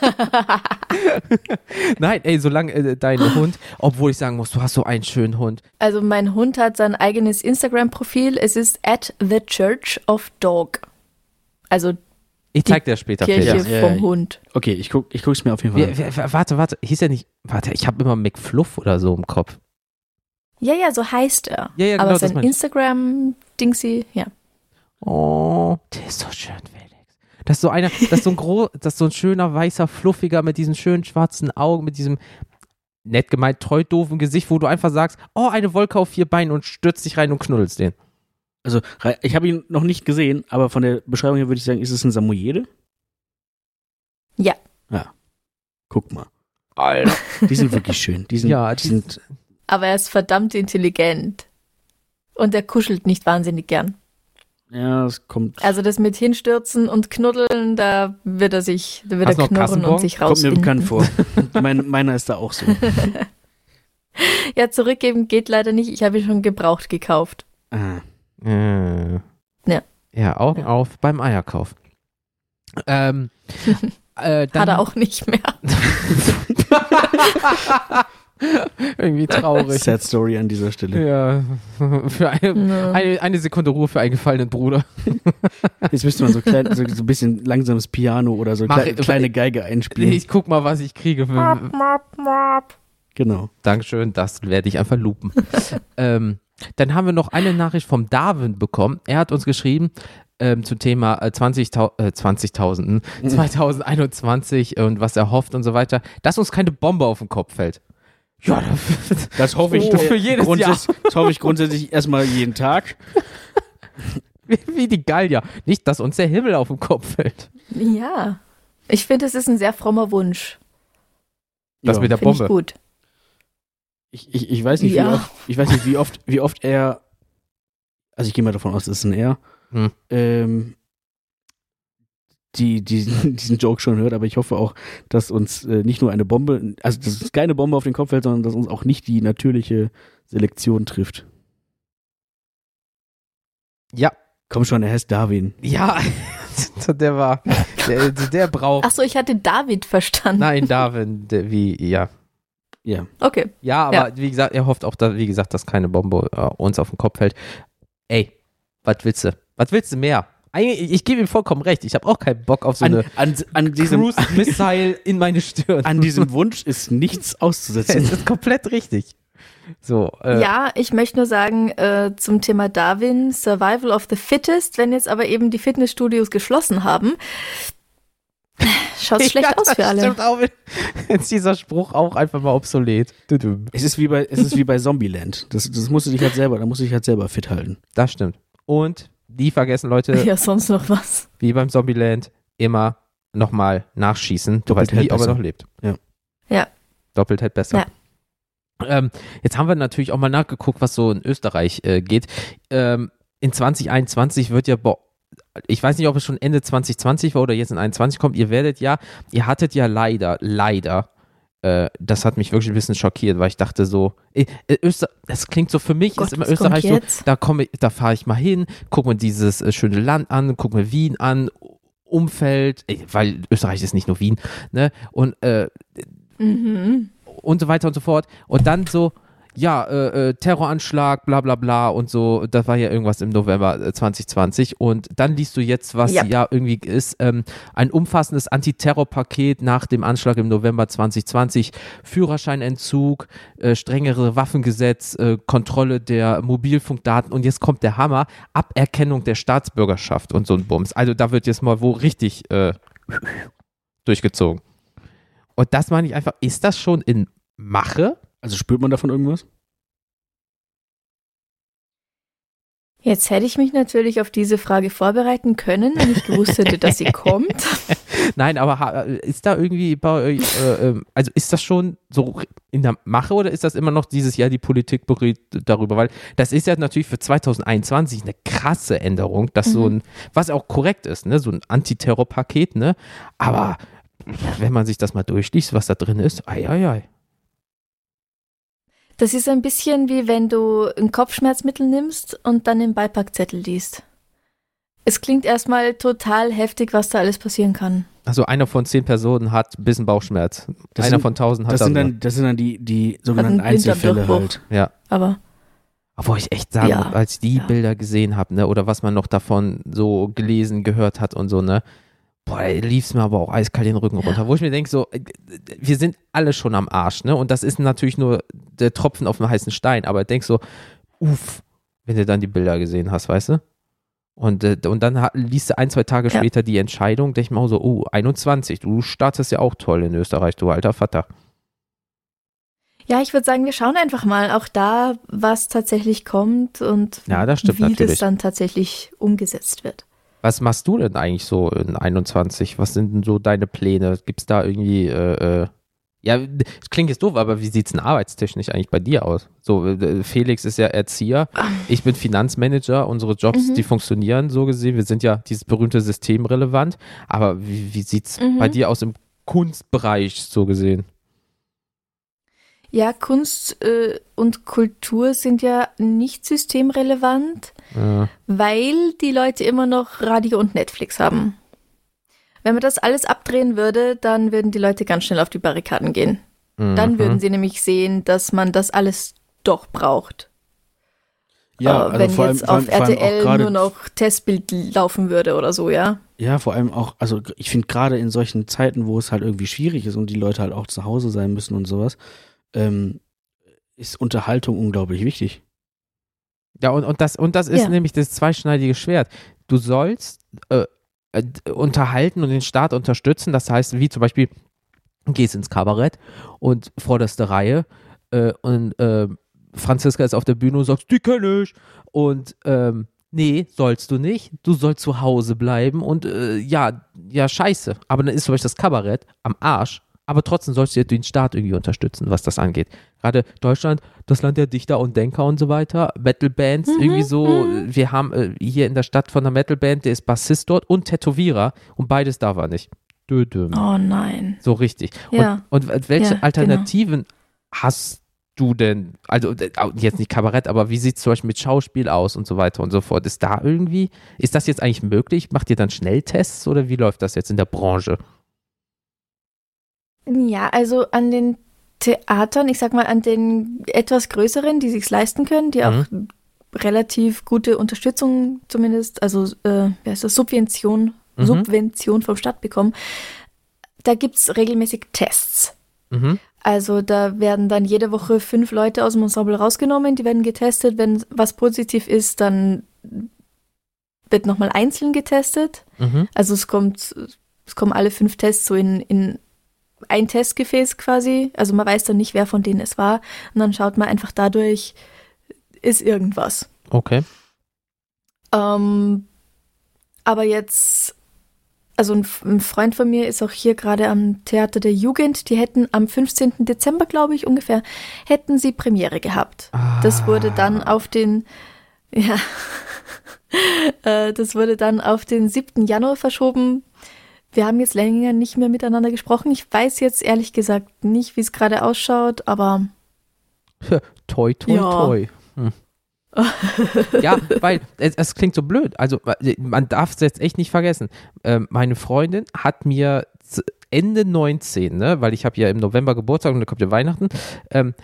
Nein, ey, solange äh, dein Hund, obwohl ich sagen muss, du hast so einen schönen Hund. Also mein Hund hat sein eigenes Instagram-Profil. Es ist at the Church of Dog. Also Ich zeig dir später Kirche. Ja, vom ja. Hund. Okay, ich guck, ich guck's mir auf jeden Fall an. wer, warte, warte, hieß er nicht, warte, ich habe immer McFluff oder so im Kopf. Ja, ja, so heißt er. Ja, ja, genau, Aber sein. Instagram-Dingsy, ja. Oh, der ist so schön, Das ist so einer, das ist so ein gro, das ist so ein schöner, weißer, fluffiger mit diesen schönen schwarzen Augen, mit diesem nett gemeint treu doofen Gesicht, wo du einfach sagst, oh, eine Wolke auf vier Beinen und stürzt dich rein und knuddelst den. Also, ich habe ihn noch nicht gesehen, aber von der Beschreibung her würde ich sagen, ist es ein Samoyede? Ja. Ja. Guck mal. Alter. Die sind wirklich schön. Die sind, Ja, die die- sind Aber er ist verdammt intelligent. Und er kuschelt nicht wahnsinnig gern. Ja, es kommt, Also das mit hinstürzen und knuddeln, da wird er sich, da wird Hast er knurren und sich kommt mir bekannt vor. mein, meiner ist da auch so. Ja, zurückgeben geht leider nicht. Ich habe ihn schon gebraucht gekauft. Ah. Äh. Ja. Ja, Augen auf beim Eierkauf. Ähm, äh, dann, Hat er auch nicht mehr. Irgendwie traurig. Sad Story an dieser Stelle. Ja, für eine, Ja. eine, eine Sekunde Ruhe für einen gefallenen Bruder. Jetzt müsste man so, klein, so, so ein bisschen langsames Piano oder so Mach- klei kleine Geige einspielen. Ich guck mal, was ich kriege. Genau. Dankeschön, das werde ich einfach lupen. ähm, dann haben wir noch eine Nachricht vom Darwin bekommen. Er hat uns geschrieben ähm, zum Thema äh, 20.000, äh, 20.000, hm, 2021 und was er hofft und so weiter, dass uns keine Bombe auf den Kopf fällt. Ja, das, Das hoffe ich Oh, für jedes grundsätzlich, Das hoffe ich grundsätzlich erstmal jeden Tag. wie, wie die Gallier. Nicht, dass uns der Himmel auf den Kopf fällt. Ja. Ich finde, es ist ein sehr frommer Wunsch. Das Ja. mit der Finde ich Bombe. gut. Ich, ich, ich weiß nicht, Ja. wie oft, ich weiß nicht, wie oft, wie oft er, also ich gehe mal davon aus, es ist ein Er, Hm. ähm, die, die diesen Joke schon hört, aber ich hoffe auch, dass uns äh, nicht nur eine Bombe, also dass uns keine Bombe auf den Kopf fällt, sondern dass uns auch nicht die natürliche Selektion trifft. Ja, Komm schon, er heißt Darwin. ja, der war, der, der braucht, Ach so, ich hatte David verstanden. nein, Darwin, der, wie, ja. Ja. Okay. Ja, aber Ja. wie gesagt, er hofft auch, da, wie gesagt, dass keine Bombe äh, uns auf den Kopf fällt. Ey, was willst du? Was willst du mehr? Eigentlich, ich gebe ihm vollkommen recht. Ich habe auch keinen Bock auf so An, eine an, an, diesem, Cruise-Missile in meine Stirn. an diesem Wunsch ist nichts auszusetzen. es ist komplett richtig. So, äh, Ja, ich möchte nur sagen, äh, zum Thema Darwin, Survival of the Fittest, wenn jetzt aber eben die Fitnessstudios geschlossen haben, schaut schlecht ja, aus für das alle. Stimmt auch. Jetzt ist dieser Spruch auch einfach mal obsolet. Es ist wie bei, es ist wie bei Zombieland. Das, das musst du dich halt selber, da musst du dich halt selber fit halten. Das stimmt. Und die vergessen Leute, Ja, sonst noch was. wie beim Zombieland, immer nochmal nachschießen. Du weißt nie, ob er noch lebt. Ja. Ja. Doppelt hält besser. Ja. Ähm, jetzt haben wir natürlich auch mal nachgeguckt, was so in Österreich äh, geht. Ähm, in 2021 wird ja, bo- ich weiß nicht, ob es schon Ende 2020 war oder jetzt in 2021 kommt. Ihr werdet ja, ihr hattet ja leider, leider, das hat mich wirklich ein bisschen schockiert, weil ich dachte so, äh, äh, Öster das klingt so für mich, Gott, ist immer Österreich so, da komme da fahre ich mal hin, guck mir dieses äh, schöne Land an, guck mir Wien an, Umfeld, äh, weil Österreich ist nicht nur Wien, ne? Und äh, Mhm. und so weiter und so fort. Und dann so, ja, äh, äh, Terroranschlag, bla bla bla und so, das war ja irgendwas im November äh, 2020. Und dann liest du jetzt, was Ja. ja, irgendwie ist, ähm, ein umfassendes Antiterrorpaket nach dem Anschlag im November 2020, Führerscheinentzug, äh, strengere Waffengesetz, äh, Kontrolle der Mobilfunkdaten und jetzt kommt der Hammer, Aberkennung der Staatsbürgerschaft und so ein Bums. Also da wird jetzt mal wo richtig äh, durchgezogen. Und das meine ich einfach, ist das schon in Mache? Also spürt man davon irgendwas? Jetzt hätte ich mich natürlich auf diese Frage vorbereiten können, wenn ich gewusst hätte, dass sie kommt. Nein, aber ist da irgendwie bei euch, äh, ähm, also ist das schon so in der Mache oder ist das immer noch dieses Jahr die Politik berät darüber? Weil das ist ja natürlich für 2021 eine krasse Änderung, dass so ein, was auch korrekt ist, ne, so ein Antiterrorpaket, ne, aber wenn man sich das mal durchliest, was da drin ist, ei, ei, ei. Das ist ein bisschen wie wenn du ein Kopfschmerzmittel nimmst und dann den Beipackzettel liest. Es klingt erstmal total heftig, was da alles passieren kann. Also einer von zehn Personen hat ein bisschen Bauchschmerz. Das einer sind- von tausend hat Das sind dann, das sind dann die, die sogenannten Einzelfälle halt. Ja. Aber Obwohl ich echt sagen, Ja, als ich die ja. Bilder gesehen habe, ne, oder was man noch davon so gelesen, gehört hat und so, ne, boah, lief es mir aber auch eiskalt den Rücken runter. Wo ich mir denke, so, äh, wir sind alle schon am Arsch, ne? Und das ist natürlich nur der Tropfen auf dem heißen Stein, aber denk so, uff, wenn du dann die Bilder gesehen hast, weißt du? Und, äh, und dann liest du ein, zwei Tage Ja. später die Entscheidung, denke ich mir auch so, oh, 21, du startest ja auch toll in Österreich, du alter Vater. ja, ich würde sagen, wir schauen einfach mal auch da, was tatsächlich kommt und Ja, das wie natürlich. das dann tatsächlich umgesetzt wird. Was machst du denn eigentlich so in 21? Was sind denn so deine Pläne? Gibt es da irgendwie, äh, äh, ja, das klingt jetzt doof, aber wie sieht es denn arbeitstechnisch eigentlich bei dir aus? So, äh, Felix ist ja Erzieher, ich bin Finanzmanager, unsere Jobs, Mhm. die funktionieren so gesehen. Wir sind ja dieses berühmte System relevant, aber wie, wie sieht es Mhm. bei dir aus im Kunstbereich so gesehen? Ja, Kunst äh, und Kultur sind ja nicht systemrelevant, Äh, weil die Leute immer noch Radio und Netflix haben. Wenn man das alles abdrehen würde, dann würden die Leute ganz schnell auf die Barrikaden gehen. Dann mhm. würden sie nämlich sehen, dass man das alles doch braucht. Ja, äh, also wenn vor allem, jetzt vor allem, auf vor RTL gerade, nur noch Testbild laufen würde oder so, ja. Ja, vor allem auch, also ich finde gerade in solchen Zeiten, wo es halt irgendwie schwierig ist und die Leute halt auch zu Hause sein müssen und sowas, ähm, ist Unterhaltung unglaublich wichtig. Ja, und, und, das, und das ist Ja. nämlich das zweischneidige Schwert. Du sollst äh, äh, unterhalten und den Staat unterstützen. Das heißt, wie zum Beispiel, du gehst ins Kabarett und vorderste Reihe äh, und äh, Franziska ist auf der Bühne und sagst, die kenne ich. Und ähm, nee, sollst du nicht. Du sollst zu Hause bleiben und äh, ja, ja, scheiße. Aber dann ist zum Beispiel das Kabarett am Arsch. Aber trotzdem sollst du ja den Staat irgendwie unterstützen, was das angeht. Gerade Deutschland, das Land der Dichter und Denker und so weiter, Metal-Bands, irgendwie so, äh, wir haben äh, hier in der Stadt von der Metal-Band, der ist Bassist dort und Tätowierer und beides darf er nicht. Dödüm. Oh nein. So richtig. Ja. Und, und welche Ja, genau. Alternativen hast du denn? Also jetzt nicht Kabarett, aber wie sieht es zum Beispiel mit Schauspiel aus und so weiter und so fort? Ist da irgendwie, ist das jetzt eigentlich möglich? Macht ihr dann Schnelltests oder wie läuft das jetzt in der Branche? Ja, also an den Theatern, ich sag mal an den etwas größeren, die sich's leisten können, die auch relativ gute Unterstützung zumindest, also äh, wie heißt das, Subvention, Mhm. Subvention vom Staat bekommen, da gibt's regelmäßig Tests. Mhm. Also da werden dann jede Woche fünf Leute aus dem Ensemble rausgenommen, die werden getestet. Wenn was positiv ist, dann wird nochmal einzeln getestet. Mhm. Also es kommt, es kommen alle fünf Tests so in, in ein Testgefäß quasi. Also man weiß dann nicht, wer von denen es war. Und dann schaut man einfach dadurch, ist irgendwas. Okay. Ähm, aber jetzt, also ein, ein Freund von mir ist auch hier gerade am Theater der Jugend. Die hätten am 15. Dezember, glaube ich, ungefähr, hätten sie Premiere gehabt. Das wurde dann auf den, ja, Äh, das wurde dann auf den 7. Januar verschoben. Wir haben jetzt länger nicht mehr miteinander gesprochen. Ich weiß jetzt ehrlich gesagt nicht, wie es gerade ausschaut, aber toi, toi, Ja. toi. Hm. ja, weil es, es klingt so blöd. Also äh, man darf es jetzt echt nicht vergessen. Ähm, meine Freundin hat mir Ende 19, ne, weil ich habe ja im November Geburtstag und dann kommt ja Weihnachten, ähm,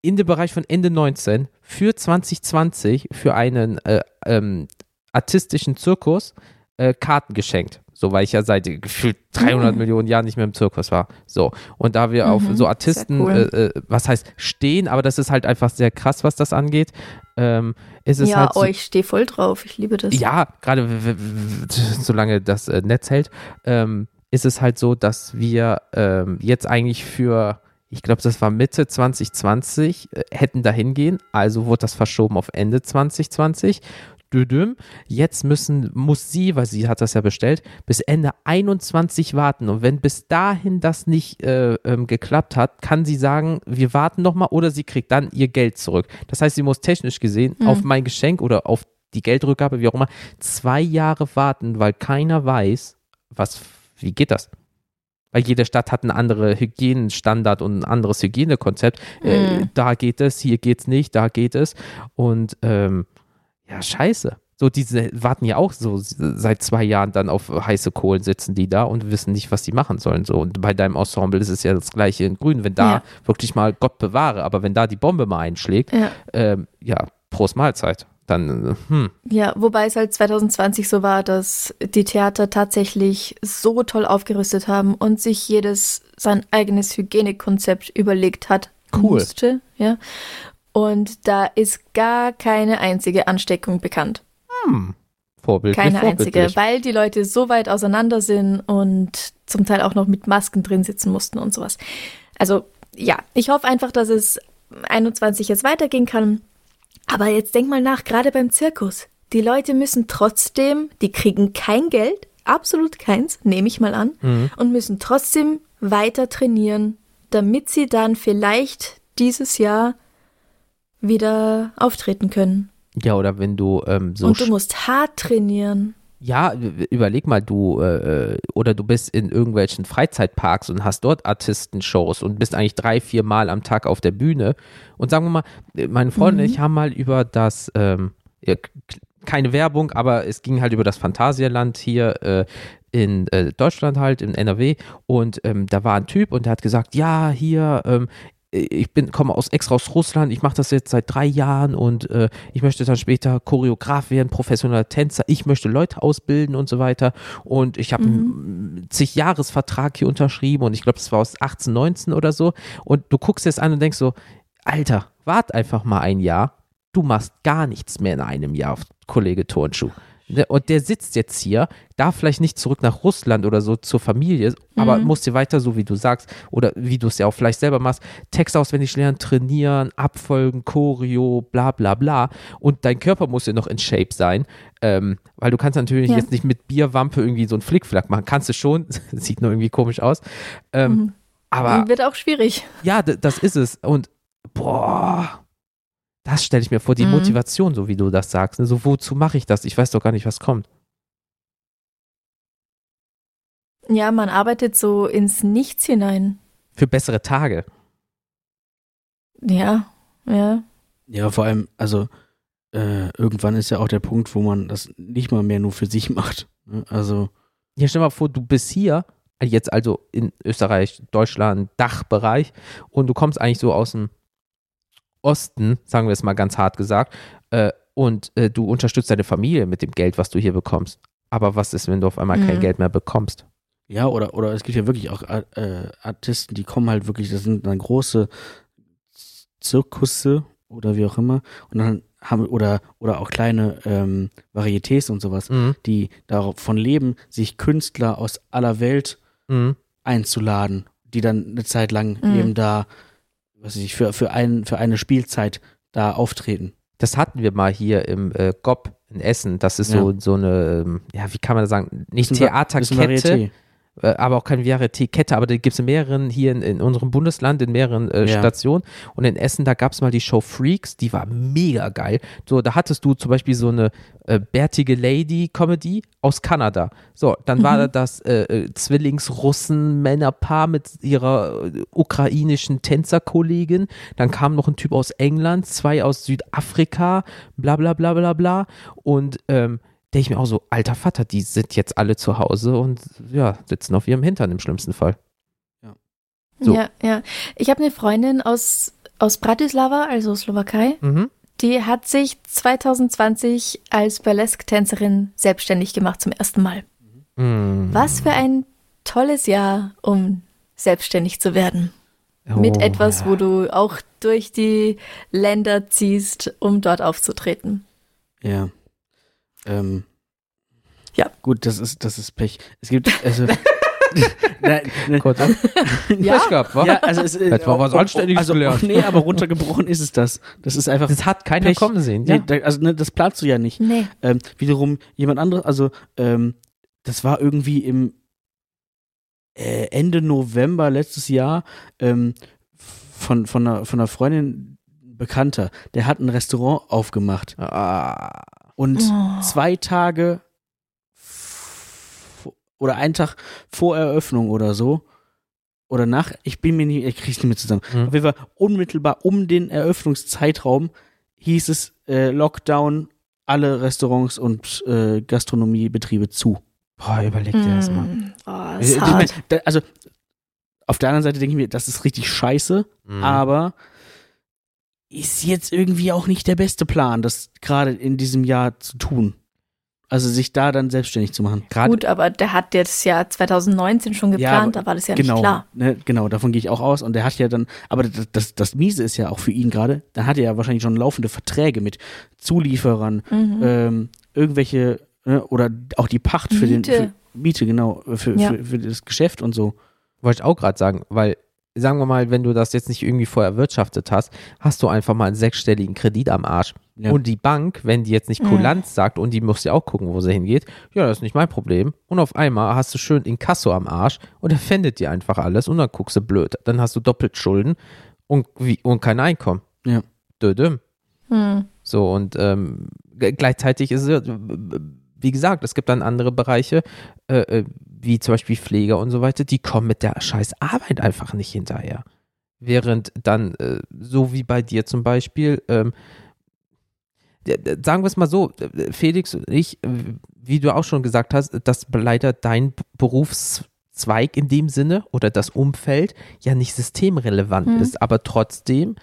in dem Bereich von Ende 19 für 2020 für einen äh, ähm, artistischen Zirkus äh, Karten geschenkt. So, weil ich ja seit gefühlt 300 Mhm. Millionen Jahren nicht mehr im Zirkus war. So, und da wir auf Mhm, so sehr Artisten, cool. äh, äh, was heißt stehen, aber das ist halt einfach sehr krass, was das angeht, ähm, ist es ja, halt so, oh, ich stehe voll drauf. Ich liebe das. ja, gerade solange das äh, Netz hält, ähm, ist es halt so, dass wir ähm, jetzt eigentlich für, ich glaube, das war Mitte 2020, äh, hätten da hingehen. Also wurde das verschoben auf Ende 2020. Düdüm. Jetzt müssen, muss sie, weil sie hat das ja bestellt, bis Ende 21 warten. Und wenn bis dahin das nicht äh, ähm, geklappt hat, kann sie sagen, wir warten nochmal oder sie kriegt dann ihr Geld zurück. Das heißt, sie muss technisch gesehen Hm. auf mein Geschenk oder auf die Geldrückgabe, wie auch immer, zwei Jahre warten, weil keiner weiß, was, wie geht das? Weil jede Stadt hat einen anderen Hygienestandard und ein anderes Hygienekonzept. Äh, Mhm. da geht es, hier geht es nicht, da geht es. Und ähm, ja, scheiße. So, diese warten ja auch so seit zwei Jahren dann auf heiße Kohlen sitzen die da und wissen nicht, was die machen sollen. So. Und bei deinem Ensemble ist es ja das gleiche in Grün. Wenn da Ja. wirklich mal Gott bewahre, aber wenn da die Bombe mal einschlägt, Ja. ähm, ja, Prost Mahlzeit. Dann, äh, hm, Ja, wobei es halt 2020 so war, dass die Theater tatsächlich so toll aufgerüstet haben und sich jedes sein eigenes Hygienekonzept überlegt hat. Cool. Musste, ja. Und da ist gar keine einzige Ansteckung bekannt. vorbildlich. Keine einzige, weil die Leute so weit auseinander sind und zum Teil auch noch mit Masken drin sitzen mussten und sowas. Also ja, ich hoffe einfach, dass es 21 jetzt weitergehen kann. Aber jetzt denk mal nach, gerade beim Zirkus. Die Leute müssen trotzdem, die kriegen kein Geld, absolut keins, nehme ich mal an, Mhm. und müssen trotzdem weiter trainieren, damit sie dann vielleicht dieses Jahr wieder auftreten können. Ja, oder wenn du ähm, so und du musst hart trainieren. Ja, überleg mal, du äh, oder du bist in irgendwelchen Freizeitparks und hast dort Artistenshows und bist eigentlich drei, vier Mal am Tag auf der Bühne. Und sagen wir mal, äh, meine Freunde und ich haben mal über das, ähm, keine Werbung, aber es ging halt über das Phantasialand hier äh, in äh, Deutschland halt, in NRW. Und ähm, da war ein Typ und der hat gesagt, ja, hier, ähm, ich bin komme aus extra aus Russland, ich mache das jetzt seit drei Jahren und äh, ich möchte dann später Choreograf werden, professioneller Tänzer, ich möchte Leute ausbilden und so weiter. Und ich habe einen zig Jahresvertrag hier unterschrieben und ich glaube, das war aus 18, 19 oder so. Und du guckst jetzt an und denkst so, Alter, wart einfach mal ein Jahr, du machst gar nichts mehr in einem Jahr, Kollege Turnschuh. Ne, Und der sitzt jetzt hier, darf vielleicht nicht zurück nach Russland oder so zur Familie, aber muss dir weiter, so wie du sagst, oder wie du es ja auch vielleicht selber machst, Text auswendig lernen, trainieren, abfolgen, Choreo, bla bla bla. Und dein Körper muss ja noch in Shape sein, ähm, weil du kannst natürlich Ja. jetzt nicht mit Bierwampe irgendwie so einen Flickflack machen. Kannst du schon, sieht nur irgendwie komisch aus. Ähm, Aber Wird auch schwierig. ja, das ist es. Und boah, das stelle ich mir vor, die Mhm. Motivation, so wie du das sagst. Ne? So, wozu mache ich das? Ich weiß doch gar nicht, was kommt. Ja, man arbeitet so ins Nichts hinein. Für bessere Tage. Ja, ja. Ja, vor allem, also äh, irgendwann ist ja auch der Punkt, wo man das nicht mal mehr nur für sich macht. ne? Also, Ja, stell mal vor, du bist hier, jetzt also in Österreich, Deutschland, Dachbereich, und du kommst eigentlich so aus dem Osten, sagen wir es mal ganz hart gesagt, äh, und äh, du unterstützt deine Familie mit dem Geld, was du hier bekommst. Aber was ist, wenn du auf einmal kein Mhm. Geld mehr bekommst? ja, oder, oder es gibt ja wirklich auch äh, Artisten, die kommen halt wirklich, das sind dann große Zirkusse oder wie auch immer, und dann haben, oder, oder auch kleine ähm, Varietés und sowas, Mhm. die davon leben, sich Künstler aus aller Welt Mhm. einzuladen, die dann eine Zeit lang Mhm. eben da, weiß ich, für, für, ein, für eine Spielzeit da auftreten. Das hatten wir mal hier im äh, GOP in Essen. Das ist so, so eine, ähm, ja, wie kann man das sagen? Nicht Theaterkette, aber auch keine Varieté-Kette, aber die gibt es in mehreren, hier in, in unserem Bundesland, in mehreren äh, Ja. Stationen. Und in Essen, da gab es mal die Show Freaks, die war mega geil. So, da hattest du zum Beispiel so eine äh, bärtige Lady-Comedy aus Kanada. So, dann war da das äh, äh, Zwillings-Russen-Männerpaar mit ihrer äh, ukrainischen Tänzerkollegin. Dann kam noch ein Typ aus England, zwei aus Südafrika, bla bla bla bla bla. Und ähm, denke ich mir auch so, alter Vater, die sind jetzt alle zu Hause und ja, sitzen auf ihrem Hintern im schlimmsten Fall. So. Ja, ja. Ich habe eine Freundin aus, aus Bratislava, also Slowakei, Mhm. die hat sich 2020 als Burlesque-Tänzerin selbstständig gemacht zum ersten Mal. Mhm. Was für ein tolles Jahr, um selbstständig zu werden. Mit Oh, etwas, ja. wo du auch durch die Länder ziehst, um dort aufzutreten. Ja. Ähm, Ja. Gut, das ist, das ist Pech. Es gibt, also. Nein, ne, Gott, ja, Pech gehabt, wa? ja, also es ist. Hätte mal was Anständiges also, gelernt. Nee, aber runtergebrochen ist es das. Das ist einfach. Das hat keiner Pech. kommen sehen. Nee, Ja. da, also ne, das planst du ja nicht. Nee. Ähm, wiederum jemand anderes, also ähm, das war irgendwie im äh, Ende November letztes Jahr ähm, von, von, einer, von einer Freundin Bekannter, der hat ein Restaurant aufgemacht Ah, und Oh. zwei Tage oder einen Tag vor Eröffnung oder so oder nach, ich bin mir nicht, ich krieg's nicht mehr zusammen. Mhm. Auf jeden Fall unmittelbar um den Eröffnungszeitraum hieß es äh, Lockdown alle Restaurants und äh, Gastronomiebetriebe zu. Boah, überleg dir das mal. Mm, Oh, ist ich hart. mein, da, also auf der anderen Seite denke ich mir, das ist richtig scheiße, Mhm. aber ist jetzt irgendwie auch nicht der beste Plan, das gerade in diesem Jahr zu tun. Also sich da dann selbstständig zu machen. Gerade Gut, aber der hat jetzt ja 2019 schon Ja, geplant, aber- da war das ja genau, nicht klar. Ne, genau, davon gehe ich auch aus. Und der hat ja dann, aber das, das, das Miese ist ja auch für ihn gerade, da hat er ja wahrscheinlich schon laufende Verträge mit Zulieferern, Mhm. ähm, irgendwelche, ne, oder auch die Pacht für den Miete. für, Miete, genau, für, Ja. für, für das Geschäft und so. wollte ich auch gerade sagen, weil sagen wir mal, wenn du das jetzt nicht irgendwie vorher erwirtschaftet hast, hast du einfach mal einen sechsstelligen Kredit am Arsch. Ja. Und die Bank, wenn die jetzt nicht Mhm. Kulanz sagt und die muss ja auch gucken, wo sie hingeht, ja, das ist nicht mein Problem. Und auf einmal hast du schön Inkasso am Arsch und er fändet dir einfach alles und dann guckst du blöd. Dann hast du doppelt Schulden und, wie, und kein Einkommen. Ja. Dödüm. Hm. So, und ähm, gleichzeitig ist es, wie gesagt, es gibt dann andere Bereiche, äh, äh, wie zum Beispiel Pfleger und so weiter, die kommen mit der scheiß Arbeit einfach nicht hinterher. Während dann, äh, so wie bei dir zum Beispiel, ähm, sagen wir es mal so, Felix und ich, äh, wie du auch schon gesagt hast, dass leider dein Berufszweig in dem Sinne oder das Umfeld ja nicht systemrelevant Mhm. ist, aber trotzdem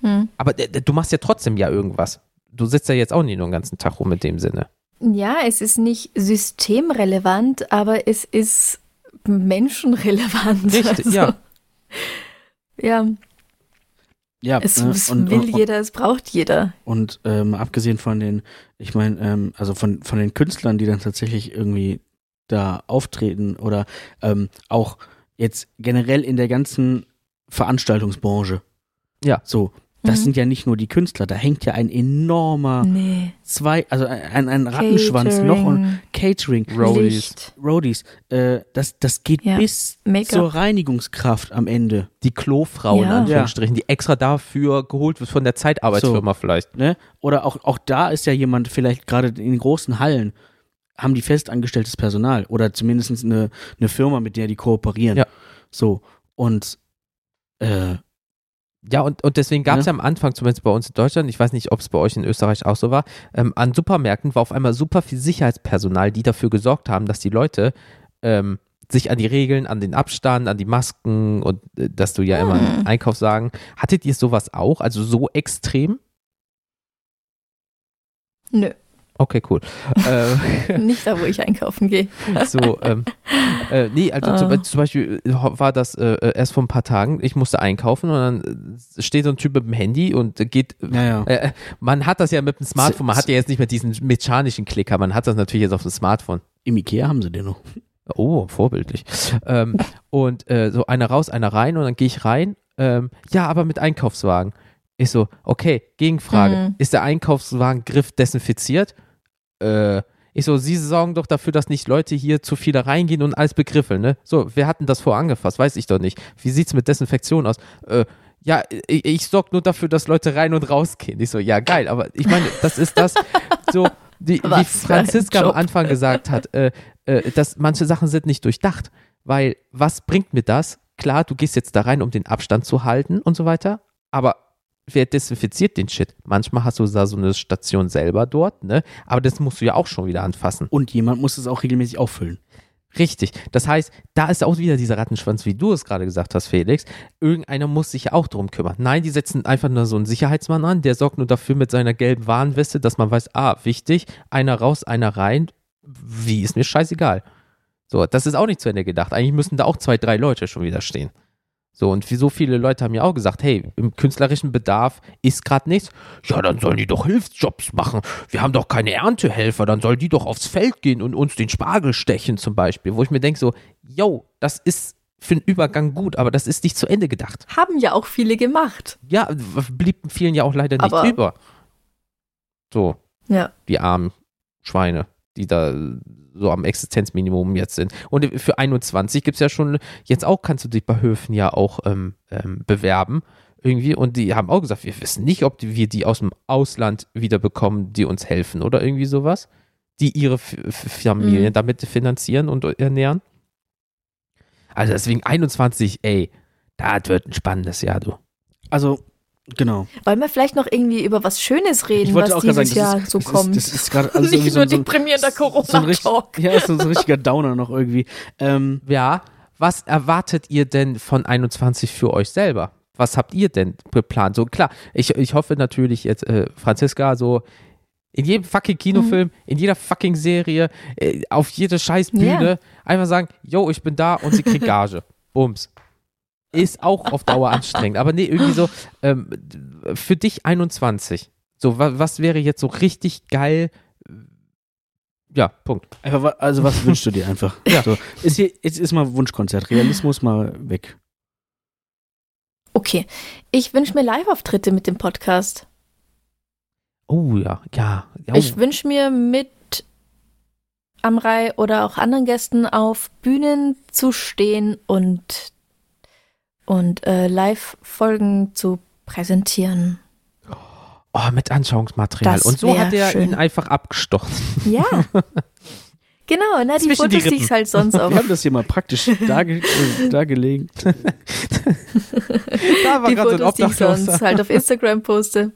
Hm. aber du machst ja trotzdem ja irgendwas. Du sitzt ja jetzt auch nicht nur den ganzen Tag rum in dem Sinne. Ja, es ist nicht systemrelevant, aber es ist menschenrelevant. Richtig, Also, ja. Ja, Ja, es, ne, es und, will und, jeder, es braucht jeder. Und ähm, abgesehen von den, ich meine, ähm, also von, von den Künstlern, die dann tatsächlich irgendwie da auftreten oder ähm, auch jetzt generell in der ganzen Veranstaltungsbranche. Ja. So, das Mhm. sind ja nicht nur die Künstler, da hängt ja ein enormer Nee. zwei, also ein, ein Rattenschwanz noch und Catering, Catering, Roadies. Roadies, äh, das, das geht Ja. bis zur Reinigungskraft am Ende. Die Klofrau in Ja. Anführungsstrichen, die extra dafür geholt wird von der Zeitarbeitsfirma vielleicht. ne? Oder auch, auch da ist ja jemand vielleicht gerade in den großen Hallen haben die festangestelltes Personal oder zumindest eine, eine Firma, mit der die kooperieren. Ja. So. Und äh, Ja, und, und deswegen gab es Ja. ja. am Anfang, zumindest bei uns in Deutschland, ich weiß nicht, ob es bei euch in Österreich auch so war, ähm, an Supermärkten war auf einmal super viel Sicherheitspersonal, die dafür gesorgt haben, dass die Leute ähm, sich an die Regeln, an den Abstand, an die Masken und äh, dass du ja immer Hm. im Einkauf sagen. Hattet ihr sowas auch? Also so extrem? Nö, Okay, cool. äh, nicht da, wo ich einkaufen gehe. So, ähm, äh, nee, also Ah. zum, zum Beispiel äh, war das äh, äh, erst vor ein paar Tagen, ich musste einkaufen und dann äh, steht so ein Typ mit dem Handy und geht, naja. äh, man hat das ja mit dem Smartphone, man hat ja jetzt nicht mehr diesen mechanischen Klicker, man hat das natürlich jetzt auf dem Smartphone. Im Ikea haben sie den noch. Oh, vorbildlich. ähm, und äh, so einer raus, einer rein und dann gehe ich rein, ähm, ja, aber mit Einkaufswagen. Ich so, okay, Gegenfrage, Mhm. ist der Einkaufswagengriff desinfiziert? Äh, ich so, Sie sorgen doch dafür, dass nicht Leute hier zu viel da reingehen und alles begriffeln, ne? So, wer hat denn das vorher angefasst? Weiß ich doch nicht. Wie sieht's mit Desinfektion aus? Äh, ja, ich, ich sorge nur dafür, dass Leute rein und rausgehen. Ich so, ja, geil, aber ich meine, das ist das, so, die, wie Franziska am. Anfang gesagt hat, äh, äh, dass manche Sachen sind nicht durchdacht. Weil, was bringt mir das? Klar, du gehst jetzt da rein, um den Abstand zu halten und so weiter, aber wer desinfiziert den Shit? Manchmal hast du da so eine Station selber dort, ne? Aber das musst du ja auch schon wieder anfassen. Und jemand muss es auch regelmäßig auffüllen. Richtig. Das heißt, da ist auch wieder dieser Rattenschwanz, wie du es gerade gesagt hast, Felix. Irgendeiner muss sich ja auch drum kümmern. Nein, die setzen einfach nur so einen Sicherheitsmann an, der sorgt nur dafür mit seiner gelben Warnweste, dass man weiß, ah, wichtig, einer raus, einer rein. Wie ist mir scheißegal. So, das ist auch nicht zu Ende gedacht. Eigentlich müssen da auch zwei, drei Leute schon wieder stehen. So, und wie so viele Leute haben ja auch gesagt, hey, im künstlerischen Bedarf ist gerade nichts. Ja, dann sollen die doch Hilfsjobs machen. Wir haben doch keine Erntehelfer, dann sollen die doch aufs Feld gehen und uns den Spargel stechen zum Beispiel. Wo ich mir denke so, yo, das ist für den Übergang gut, aber das ist nicht zu Ende gedacht. Haben ja auch viele gemacht. Ja, blieb vielen ja auch leider nicht Aber- über. So, Ja. die armen Schweine, die da so am Existenzminimum jetzt sind. Und für 21 gibt es ja schon, jetzt auch kannst du dich bei Höfen ja auch ähm, ähm, bewerben. Irgendwie, und die haben auch gesagt, wir wissen nicht, ob die, wir die aus dem Ausland wieder bekommen, die uns helfen oder irgendwie sowas, die ihre F F Familien Mhm. damit finanzieren und ernähren. Also deswegen 21, ey, das wird ein spannendes Jahr, du. Also, Genau. Wollen wir vielleicht noch irgendwie über was Schönes reden, Ich was auch dieses sagen, Jahr das ist, so das kommt? Ist, das ist gerade irgendwie Nicht so, nur so, deprimierender so Corona-Talk. ja, so, so ein richtiger Downer noch irgendwie. Ähm, Ja, was erwartet ihr denn von 21 für euch selber? Was habt ihr denn geplant? So klar, ich, ich hoffe natürlich jetzt, äh, Franziska, so in jedem fucking Kinofilm, in jeder fucking Serie, äh, auf jede scheiß Bühne, einfach sagen, yo, ich bin da und sie kriegt Gage. Bums. Ist auch auf Dauer anstrengend. Aber nee, irgendwie so, ähm, für dich 21. So, wa was wäre jetzt so richtig geil? Ja, Punkt. einfach, also was wünschst du dir einfach? Ja. So, ist hier, jetzt ist mal Wunschkonzert. Realismus mal weg. Okay, ich wünsche mir Live-Auftritte mit dem Podcast. Oh ja, ja. ja. Ich wünsche mir mit Amrei oder auch anderen Gästen auf Bühnen zu stehen und, und äh, Live-Folgen zu präsentieren. Oh, mit Anschauungsmaterial. Das Und so hat er schön. ihn einfach abgestochen. Ja. genau, na, die Zwischen die Fotos, die Rippen. ich halt sonst auf Wir haben das hier mal praktisch darge äh, dargelegt. Da war die gerade so Fotos, die ich sonst halt auf Instagram poste.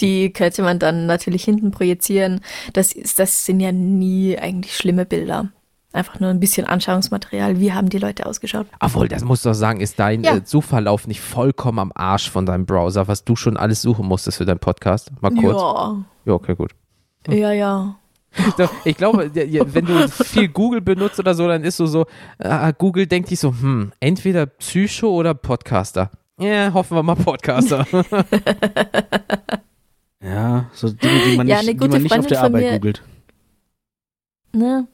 Die könnte man dann natürlich hinten projizieren. Das, ist, das sind ja nie eigentlich schlimme Bilder. Einfach nur ein bisschen Anschauungsmaterial. Wie haben die Leute ausgeschaut? Obwohl, das musst du doch sagen, ist dein Ja. äh, Suchverlauf nicht vollkommen am Arsch von deinem Browser, was du schon alles suchen musstest für deinen Podcast? Mal kurz. Ja, Ja, okay, gut. ja, ja. Doch, Ich glaube, ja, wenn du viel Google benutzt oder so, dann ist du so, äh, Google denkt sich so, hm, entweder Psycho oder Podcaster. Ja, hoffen wir mal Podcaster. Ja, so Dinge, die man Ja, nicht, eine die man nicht auf der Arbeit mir- googelt. Ne?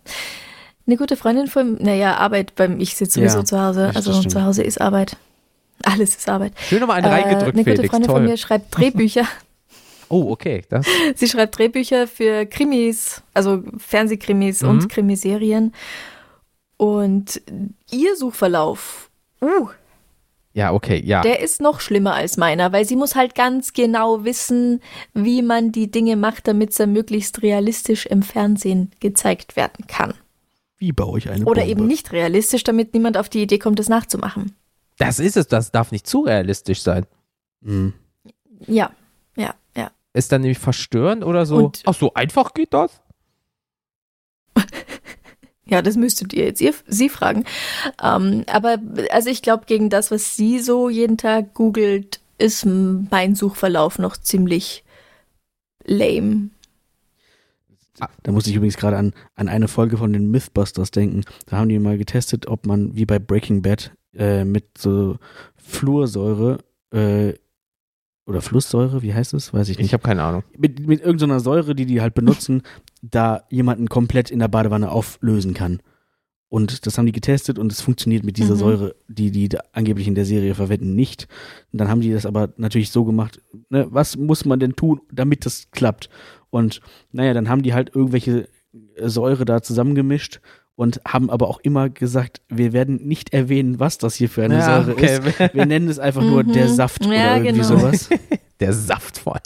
Eine gute Freundin von, naja, Arbeit beim, ich sitze sowieso Ja, zu Hause. Also zu Hause ist Arbeit. Alles ist Arbeit. Schön nochmal einen Äh, reingedrückt, eine gute Felix. Freundin von Toll. mir schreibt Drehbücher. Oh, okay. Das, Sie schreibt Drehbücher für Krimis, also Fernsehkrimis Mhm. und Krimiserien. Und ihr Suchverlauf, uh, ja, okay, ja. der ist noch schlimmer als meiner, weil sie muss halt ganz genau wissen, wie man die Dinge macht, damit sie möglichst realistisch im Fernsehen gezeigt werden kann. Wie baue ich eine Oder Bombe? eben nicht realistisch, damit niemand auf die Idee kommt, es nachzumachen. Das ist es, das darf nicht zu realistisch sein. Mhm. Ja, ja, ja. Ist dann nämlich verstörend oder so? Und- Ach so, einfach geht das? Ja, das müsstet ihr jetzt ihr, sie fragen. Ähm, aber also ich glaube, gegen das, was sie so jeden Tag googelt, ist mein Suchverlauf noch ziemlich lame. Da muss ich übrigens gerade an, an eine Folge von den Mythbusters denken. Da haben die mal getestet, ob man wie bei Breaking Bad äh, mit so Fluorsäure äh, oder Flusssäure, wie heißt es? Weiß ich nicht. Ich habe keine Ahnung. mit, mit irgendeiner Säure, die die halt benutzen, da jemanden komplett in der Badewanne auflösen kann. Und das haben die getestet und es funktioniert mit dieser Mhm. Säure, die die da angeblich in der Serie verwenden, nicht. Und dann haben die das aber natürlich so gemacht, ne, was muss man denn tun, damit das klappt? Und naja, dann haben die halt irgendwelche Säure da zusammengemischt und haben aber auch immer gesagt, wir werden nicht erwähnen, was das hier für eine Ja, Säure okay. ist. Wir nennen es einfach nur Mhm. der Saft Ja, oder irgendwie genau. sowas. Der Saft voll.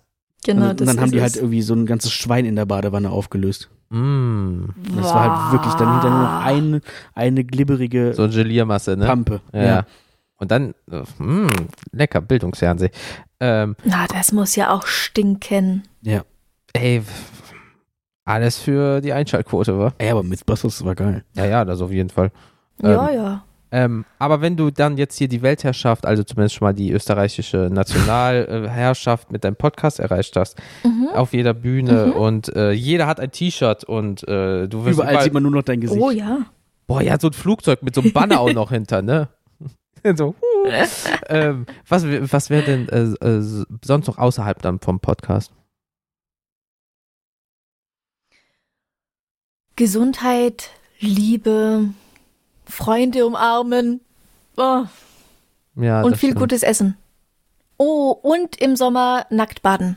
Genau, und das dann haben die halt irgendwie so ein ganzes Schwein in der Badewanne aufgelöst. Mm. Und das war halt wirklich dann hinterher nur eine, eine glibberige So Geliermasse, ne? Pampe. Ja. Und dann, äh, mm, lecker, Bildungsfernsehen. Ähm, Na, das muss ja auch stinken. ja. Ey, alles für die Einschaltquote, wa? Ey, aber Mythbusters war geil. Ja, ja, das auf jeden Fall. Ja, ja. Ähm, aber wenn du dann jetzt hier die Weltherrschaft, also zumindest schon mal die österreichische Nationalherrschaft mit deinem Podcast erreicht hast, Mhm. auf jeder Bühne und äh, jeder hat ein T-Shirt und äh, du wirst Überall sieht man nur noch dein Gesicht. Oh ja. Boah, ja, so ein Flugzeug mit so einem Banner auch noch hinter, ne? so, huh. ähm, was wär- was wäre denn äh, äh, sonst noch außerhalb dann vom Podcast? Gesundheit, Liebe, Freunde umarmen oh, Ja, und viel stimmt. gutes Essen. Oh, und im Sommer nackt baden.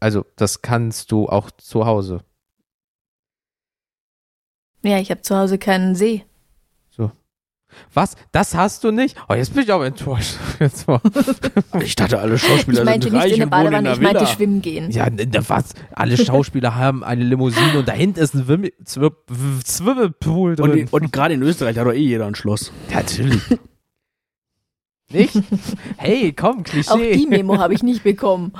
Also, das kannst du auch zu Hause. Ja, ich habe zu Hause keinen See. Was? Das hast du nicht? Oh, jetzt bin ich aber enttäuscht. Jetzt mal. Ich dachte, alle Schauspieler Ich meinte sind nicht reich in in Badewanne, ich meinte schwimmen gehen. Ja, was? Alle Schauspieler haben eine Limousine und da hinten ist ein Swim Swim Swimmingpool drin. Und, und gerade in Österreich hat doch eh jeder ein Schloss. Ja, natürlich. Nicht? Hey, komm, Klischee. Auch die Memo habe ich nicht bekommen.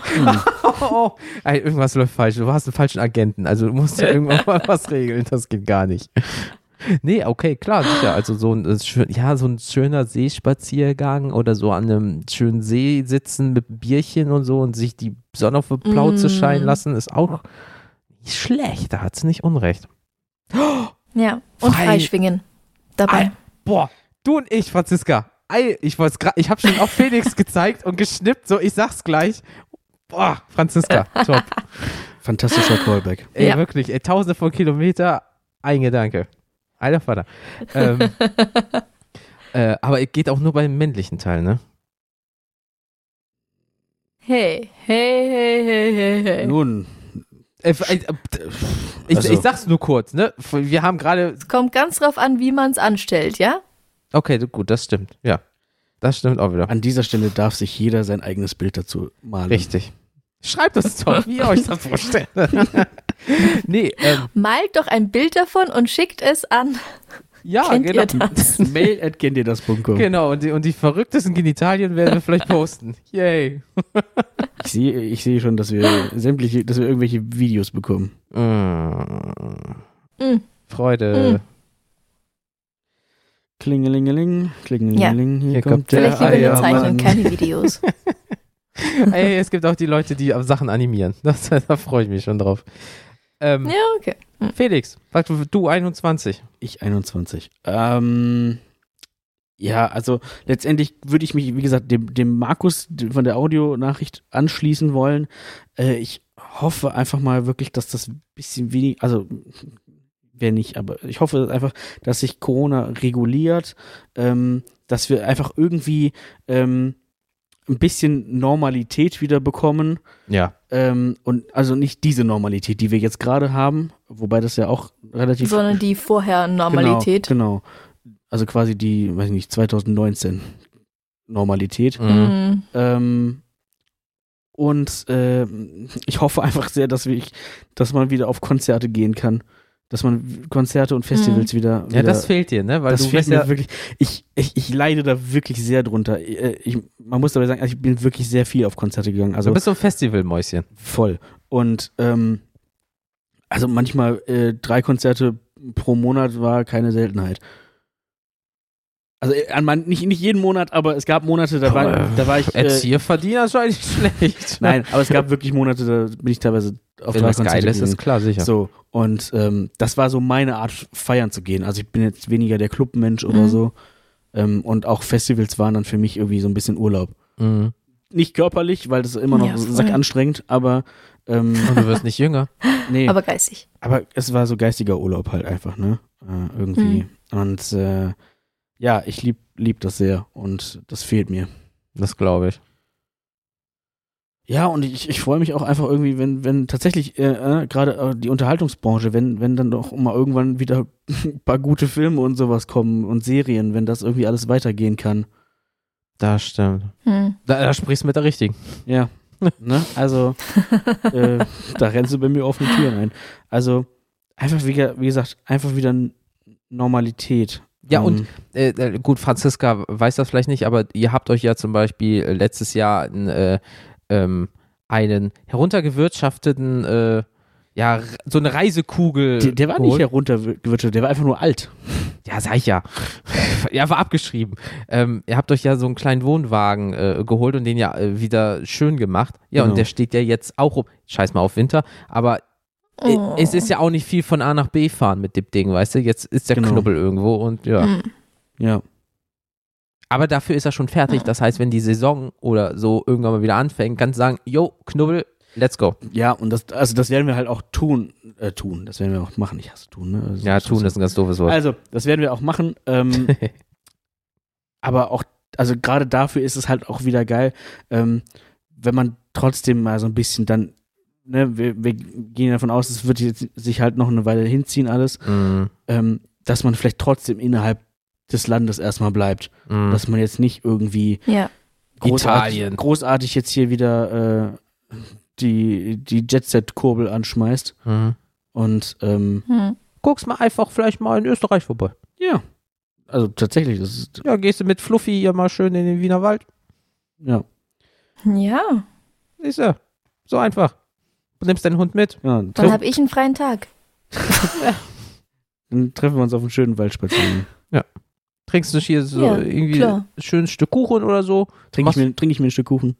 oh, ey, irgendwas läuft falsch. Du hast einen falschen Agenten. Also du musst ja irgendwann mal was regeln. Das geht gar nicht. Nee, okay, klar, sicher. Also so ein, äh, schön, ja, so ein schöner Seespaziergang oder so an einem schönen See sitzen mit Bierchen und so und sich die Sonne auf die Plauze Mm. scheinen lassen, ist auch nicht schlecht. Da hat sie nicht unrecht. Ja. Und Frei- Freischwingen dabei. Ei, boah, du und ich, Franziska. Ei, ich wollte gerade, ich habe schon auf Felix gezeigt und geschnippt, so ich sag's gleich. Boah, Franziska, top. Fantastischer Callback. Ey, Ja. wirklich, ey, tausende von Kilometer, ein Gedanke. Alter Vater. Ähm, äh, aber es geht auch nur beim männlichen Teil, ne? Hey, hey, hey, hey, hey, hey. Nun, Äh, f- äh, ich, Also- ich sag's nur kurz, ne? Wir haben gerade. Es kommt ganz drauf an, wie man es anstellt, ja? Okay, gut, das stimmt. Ja. Das stimmt auch wieder. an dieser Stelle darf sich jeder sein eigenes Bild dazu malen. Richtig. Schreibt uns doch, wie ihr euch das vorstellt. Nee, ähm, Malt doch ein Bild davon und schickt es an. ja, Kennt genau. ihr das? Mail at kenntierdas.com. Genau, und die, und die verrücktesten Genitalien werden wir vielleicht posten. Yay. Ich sehe, ich sehe schon, dass wir sämtliche, dass wir irgendwelche Videos bekommen. Mm. Mm. Freude. Klingelingeling, klingelingeling, hier, Hier kommt kommt der Vielleicht lieber zeichnen, keine Videos. Ey, es gibt auch die Leute, die Sachen animieren. Das, da freue ich mich schon drauf. Ähm, Ja, okay. Felix, sag du, du 21. Ich 21. Ähm, ja, also letztendlich würde ich mich, wie gesagt, dem, dem Markus von der Audionachricht anschließen wollen. Äh, ich hoffe einfach mal wirklich, dass das ein bisschen wenig, also wäre nicht, aber ich hoffe einfach, dass sich Corona reguliert, ähm, dass wir einfach irgendwie ähm, ein bisschen Normalität wieder bekommen. Ja. Ähm, und also nicht diese Normalität, die wir jetzt gerade haben, wobei das ja auch relativ Sondern die vorher Normalität. Genau, genau. Also quasi die, weiß ich nicht, 2019 Normalität. Mhm. Mhm. Ähm, und äh, ich hoffe einfach sehr, dass wir, dass man wieder auf Konzerte gehen kann. Dass man Konzerte und Festivals wieder, wieder. Ja, das fehlt dir, ne? Weil das du fehlt mir ja, wirklich. Ich, ich, ich leide da wirklich sehr drunter. Äh, Ich, man muss dabei sagen, also ich bin wirklich sehr viel auf Konzerte gegangen. Also du bist so ein Festivalmäuschen. voll. Und ähm, also manchmal äh, drei Konzerte pro Monat war keine Seltenheit. Also äh, an man, nicht, nicht jeden Monat, aber es gab Monate, da war, da war ich. Äh, Erzieherverdiener ist eigentlich schlecht. nein, aber es gab wirklich Monate, da bin ich teilweise auf Wenn drei was Geiles gegangen. ist, klar, sicher. So, und ähm, das war so meine Art, feiern zu gehen. Also ich bin jetzt weniger der Clubmensch oder Mhm. so. Ähm, und auch Festivals waren dann für mich irgendwie so ein bisschen Urlaub. Mhm. Nicht körperlich, weil das ist immer noch Ja, voll. sackanstrengend, aber ähm, Und du wirst nicht jünger. nee. Aber geistig. Aber es war so geistiger Urlaub halt einfach, ne? Äh, irgendwie. Und äh, ja, ich lieb, lieb das sehr und das fehlt mir. Das glaube ich. Ja, und ich, ich freue mich auch einfach irgendwie, wenn, wenn tatsächlich äh, äh, gerade äh, die Unterhaltungsbranche, wenn, wenn dann doch mal irgendwann wieder ein paar gute Filme und sowas kommen und Serien, wenn das irgendwie alles weitergehen kann. Das stimmt. Hm. Da, da sprichst du mit der Richtigen. Ja. ne? Also, äh, da rennst du bei mir offene Türen ein. Also, einfach, wie, ge- wie gesagt, einfach wieder Normalität. Ja, Ähm, und äh, äh, gut, Franziska weiß das vielleicht nicht, aber ihr habt euch ja zum Beispiel äh, letztes Jahr ein, äh, ähm, einen heruntergewirtschafteten, äh, ja, so eine Reisekugel. Der, der war nicht geholt. heruntergewirtschaftet, der war einfach nur alt. Ja, sag ich ja. ja, war abgeschrieben. Ähm, ihr habt euch ja so einen kleinen Wohnwagen äh, geholt und den ja wieder schön gemacht. Ja, Genau. und der steht ja jetzt auch rum. Scheiß mal auf Winter, aber Oh. es ist ja auch nicht viel von A nach B fahren mit dem Ding, weißt du? Jetzt ist der Genau. Knubbel irgendwo und ja. Hm. Ja. Aber dafür ist er schon fertig. Das heißt, wenn die Saison oder so irgendwann mal wieder anfängt, kannst du sagen, yo, Knubbel, let's go. Ja, und das, also das werden wir halt auch tun, äh, tun. Das werden wir auch machen. Ich hasse tun, ne? Also, Ja, tun ist ein ganz doofes Wort. Also, das werden wir auch machen. Ähm, aber auch, also gerade dafür ist es halt auch wieder geil, ähm, wenn man trotzdem mal so ein bisschen dann, ne, wir, wir gehen davon aus, es wird jetzt sich halt noch eine Weile hinziehen alles, Mm, ähm, dass man vielleicht trotzdem innerhalb des Landes erstmal bleibt. mm. Dass man jetzt nicht irgendwie Ja. großartig, Italien. großartig jetzt hier wieder äh, die, die Jet-Set-Kurbel anschmeißt. Mm. Und ähm, Hm. Guck's mal einfach vielleicht mal in Österreich vorbei. ja, Also tatsächlich, das ist, Ja, gehst du mit Fluffy hier mal schön in den Wiener Wald. ja. Ja, Siehst du? So einfach. Du nimmst deinen Hund mit. ja dann habe ich einen freien Tag. dann treffen wir uns auf einem schönen Waldspaziergang. Trinkst du hier so Ja, irgendwie klar. ein schönes Stück Kuchen oder so. Trinke ich, mir- trink ich mir ein Stück Kuchen.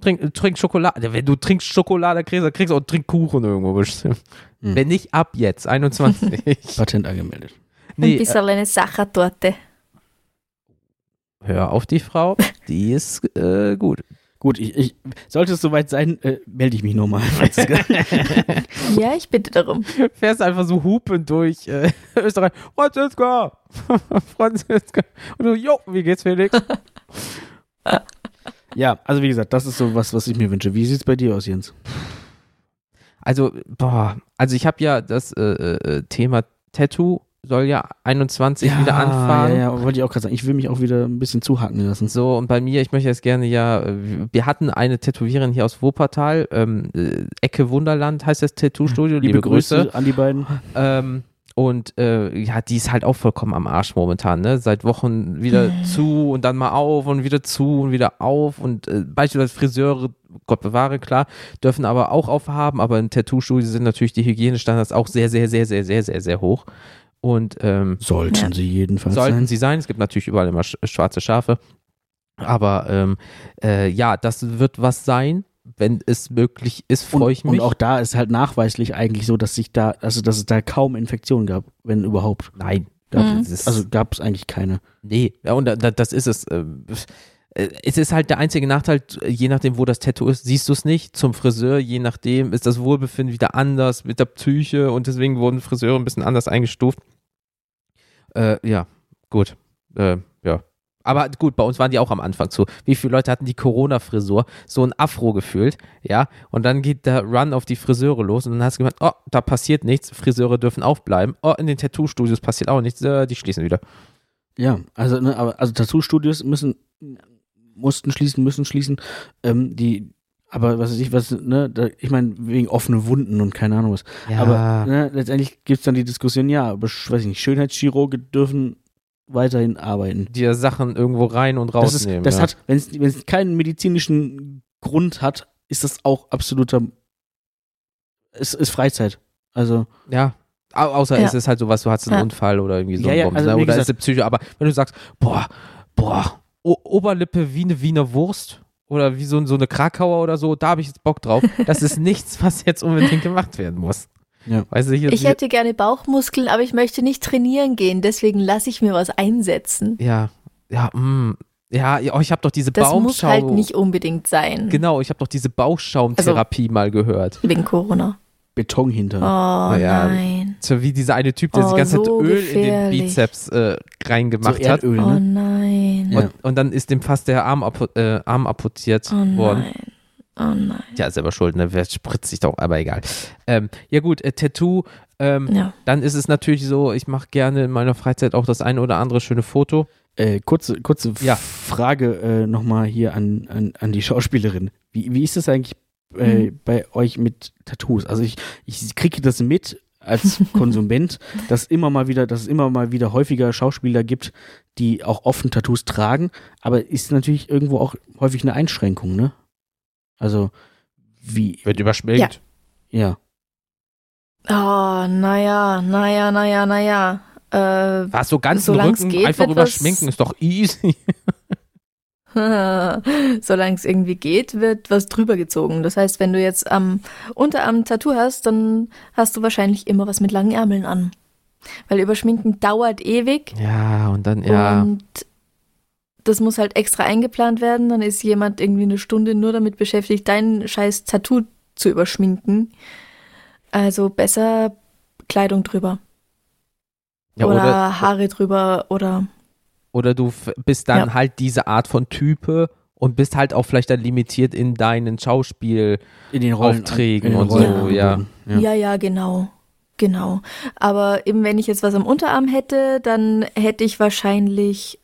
Trink, trink Schokolade. Ja, Wenn du trinkst Schokolade, kriegst du kriegst du auch trink Kuchen irgendwo bestimmt. Hm. Wenn nicht ab jetzt, 21. Patent angemeldet. Ein nee, äh, bisschen eine Sachertorte. hör auf die Frau. Die ist äh, gut. Gut, ich, ich, sollte es soweit sein, äh, melde ich mich nochmal. Franziska. Ja, ich bitte darum. Fährst einfach so hupend durch äh, Österreich. Franziska! Franziska! Und du, jo, wie geht's, Felix? ja, also wie gesagt, das ist so was, was ich mir wünsche. Wie sieht's bei dir aus, Jens? Also, boah, also ich habe ja das äh, äh, Thema Tattoo soll ja 21 wieder anfangen. Ja, ja, wollte ich auch gerade sagen. Ich will mich auch wieder ein bisschen zuhacken lassen. So, und bei mir, ich möchte jetzt gerne ja, wir hatten eine Tätowiererin hier aus Wuppertal, ähm, äh, Ecke Wunderland heißt das Tattoo-Studio, liebe, Grüße. an die beiden. Ähm, und äh, ja, die ist halt auch vollkommen am Arsch momentan, ne? Seit Wochen wieder zu und dann mal auf und wieder zu und wieder auf. Und äh, beispielsweise Friseure, Gott bewahre, klar, dürfen aber auch aufhaben, aber in Tattoo-Studio sind natürlich die Hygienestandards auch sehr, sehr, sehr, sehr, sehr, sehr, sehr hoch. Und ähm, Sollten Ja. sie jedenfalls sollten sein. sie sein. Es gibt natürlich überall immer sch schwarze Schafe. Aber ähm, äh, ja, das wird was sein. Wenn es möglich ist, freue ich und, mich. Und auch da ist halt nachweislich eigentlich so, dass sich da, also dass es da kaum Infektionen gab, wenn überhaupt. Nein. Gab, Mhm. Ist- Also gab es eigentlich keine. Nee, ja, und da, da, das ist es. ähm, äh, Es ist halt der einzige Nachteil, je nachdem, wo das Tattoo ist, siehst du es nicht. Zum Friseur, je nachdem, ist das Wohlbefinden wieder anders mit der Psyche und deswegen wurden Friseure ein bisschen anders eingestuft. Äh, ja, gut. Äh, ja. Aber gut, bei uns waren die auch am Anfang so. Wie viele Leute hatten die Corona-Frisur? So ein Afro gefühlt, ja. Und dann geht der Run auf die Friseure los und dann hast du gemeint, oh, da passiert nichts. Friseure dürfen aufbleiben. Oh, in den Tattoo-Studios passiert auch nichts. Äh, die schließen wieder. Ja, also, ne, aber also Tattoo-Studios müssen, mussten schließen, müssen schließen. Ähm, die, aber was weiß ich, was, ne, da, ich meine, wegen offene Wunden und keine Ahnung was. Aber ne, letztendlich gibt es dann die Diskussion, ja, aber weiß ich nicht, Schönheitschirurge dürfen weiterhin arbeiten. dir Sachen irgendwo rein und Das, ist, rausnehmen. das ja. hat, wenn es wenn es keinen medizinischen Grund hat, ist das auch absoluter, es ist Freizeit. Also, ja. Au- Außer Ja. es ist halt sowas, du hast einen Ja. Unfall oder irgendwie so Ja, ein ja, also ne? oder gesagt- ist eine Psycho. Aber wenn du sagst, boah, boah, o Oberlippe wie eine Wiener Wurst oder wie so, so eine Krakauer oder so, da habe ich jetzt Bock drauf. Das ist nichts, was jetzt unbedingt gemacht werden muss. Ja. Weißt du, hier, Ich hätte gerne Bauchmuskeln, aber ich möchte nicht trainieren gehen, deswegen lasse ich mir was einsetzen. ja, ja, mm, ja, ja, oh, ich habe doch diese Das muss Baumschau. halt nicht unbedingt sein. Genau, ich habe doch diese Bauchschaumtherapie mal gehört. Wegen Corona. Beton hinter. Oh ja. nein. So wie dieser eine Typ, der sich Oh, die ganze Zeit so Öl in den gefährlich. Bizeps äh, reingemacht so hat. Erdöl, Oh ne? nein. Ja. Und, und dann ist dem fast der Arm, apo äh, Arm amputiert Oh worden. nein. Oh nein. Ja, ist selber schuld, ne? Wer spritzt sich doch, aber egal. Ähm, ja gut, äh, Tattoo, ähm, Ja. dann ist es natürlich so, ich mache gerne in meiner Freizeit auch das eine oder andere schöne Foto. Äh, kurze kurze Ja. Frage äh, nochmal hier an, an, an die Schauspielerin. Wie, wie ist das eigentlich äh, bei euch mit Tattoos? Also ich, ich kriege das mit als Konsument, dass immer mal wieder, dass es immer mal wieder häufiger Schauspieler gibt, die auch offen Tattoos tragen, aber ist natürlich irgendwo auch häufig eine Einschränkung, ne? Also wie, Wird überschminkt. ja. Oh, naja, naja, naja, naja. Äh, Was, so ganz Solang's Rücken geht, einfach überschminken ist doch easy. solange es irgendwie geht, wird was drüber gezogen. Das heißt, wenn du jetzt am Unterarm Tattoo hast, dann hast du wahrscheinlich immer was mit langen Ärmeln an. Weil Überschminken dauert ewig ja, und dann, ja. und das muss halt extra eingeplant werden. Dann ist jemand irgendwie eine Stunde nur damit beschäftigt, dein scheiß Tattoo zu überschminken. Also besser Kleidung drüber. ja oder, oder, Haare drüber oder oder du bist dann Ja. halt diese Art von Type und bist halt auch vielleicht dann limitiert in deinen Schauspiel. In den Aufträgen in den und so, ja. ja. Ja, ja, genau. Genau. Aber eben, wenn ich jetzt was am Unterarm hätte, dann hätte ich wahrscheinlich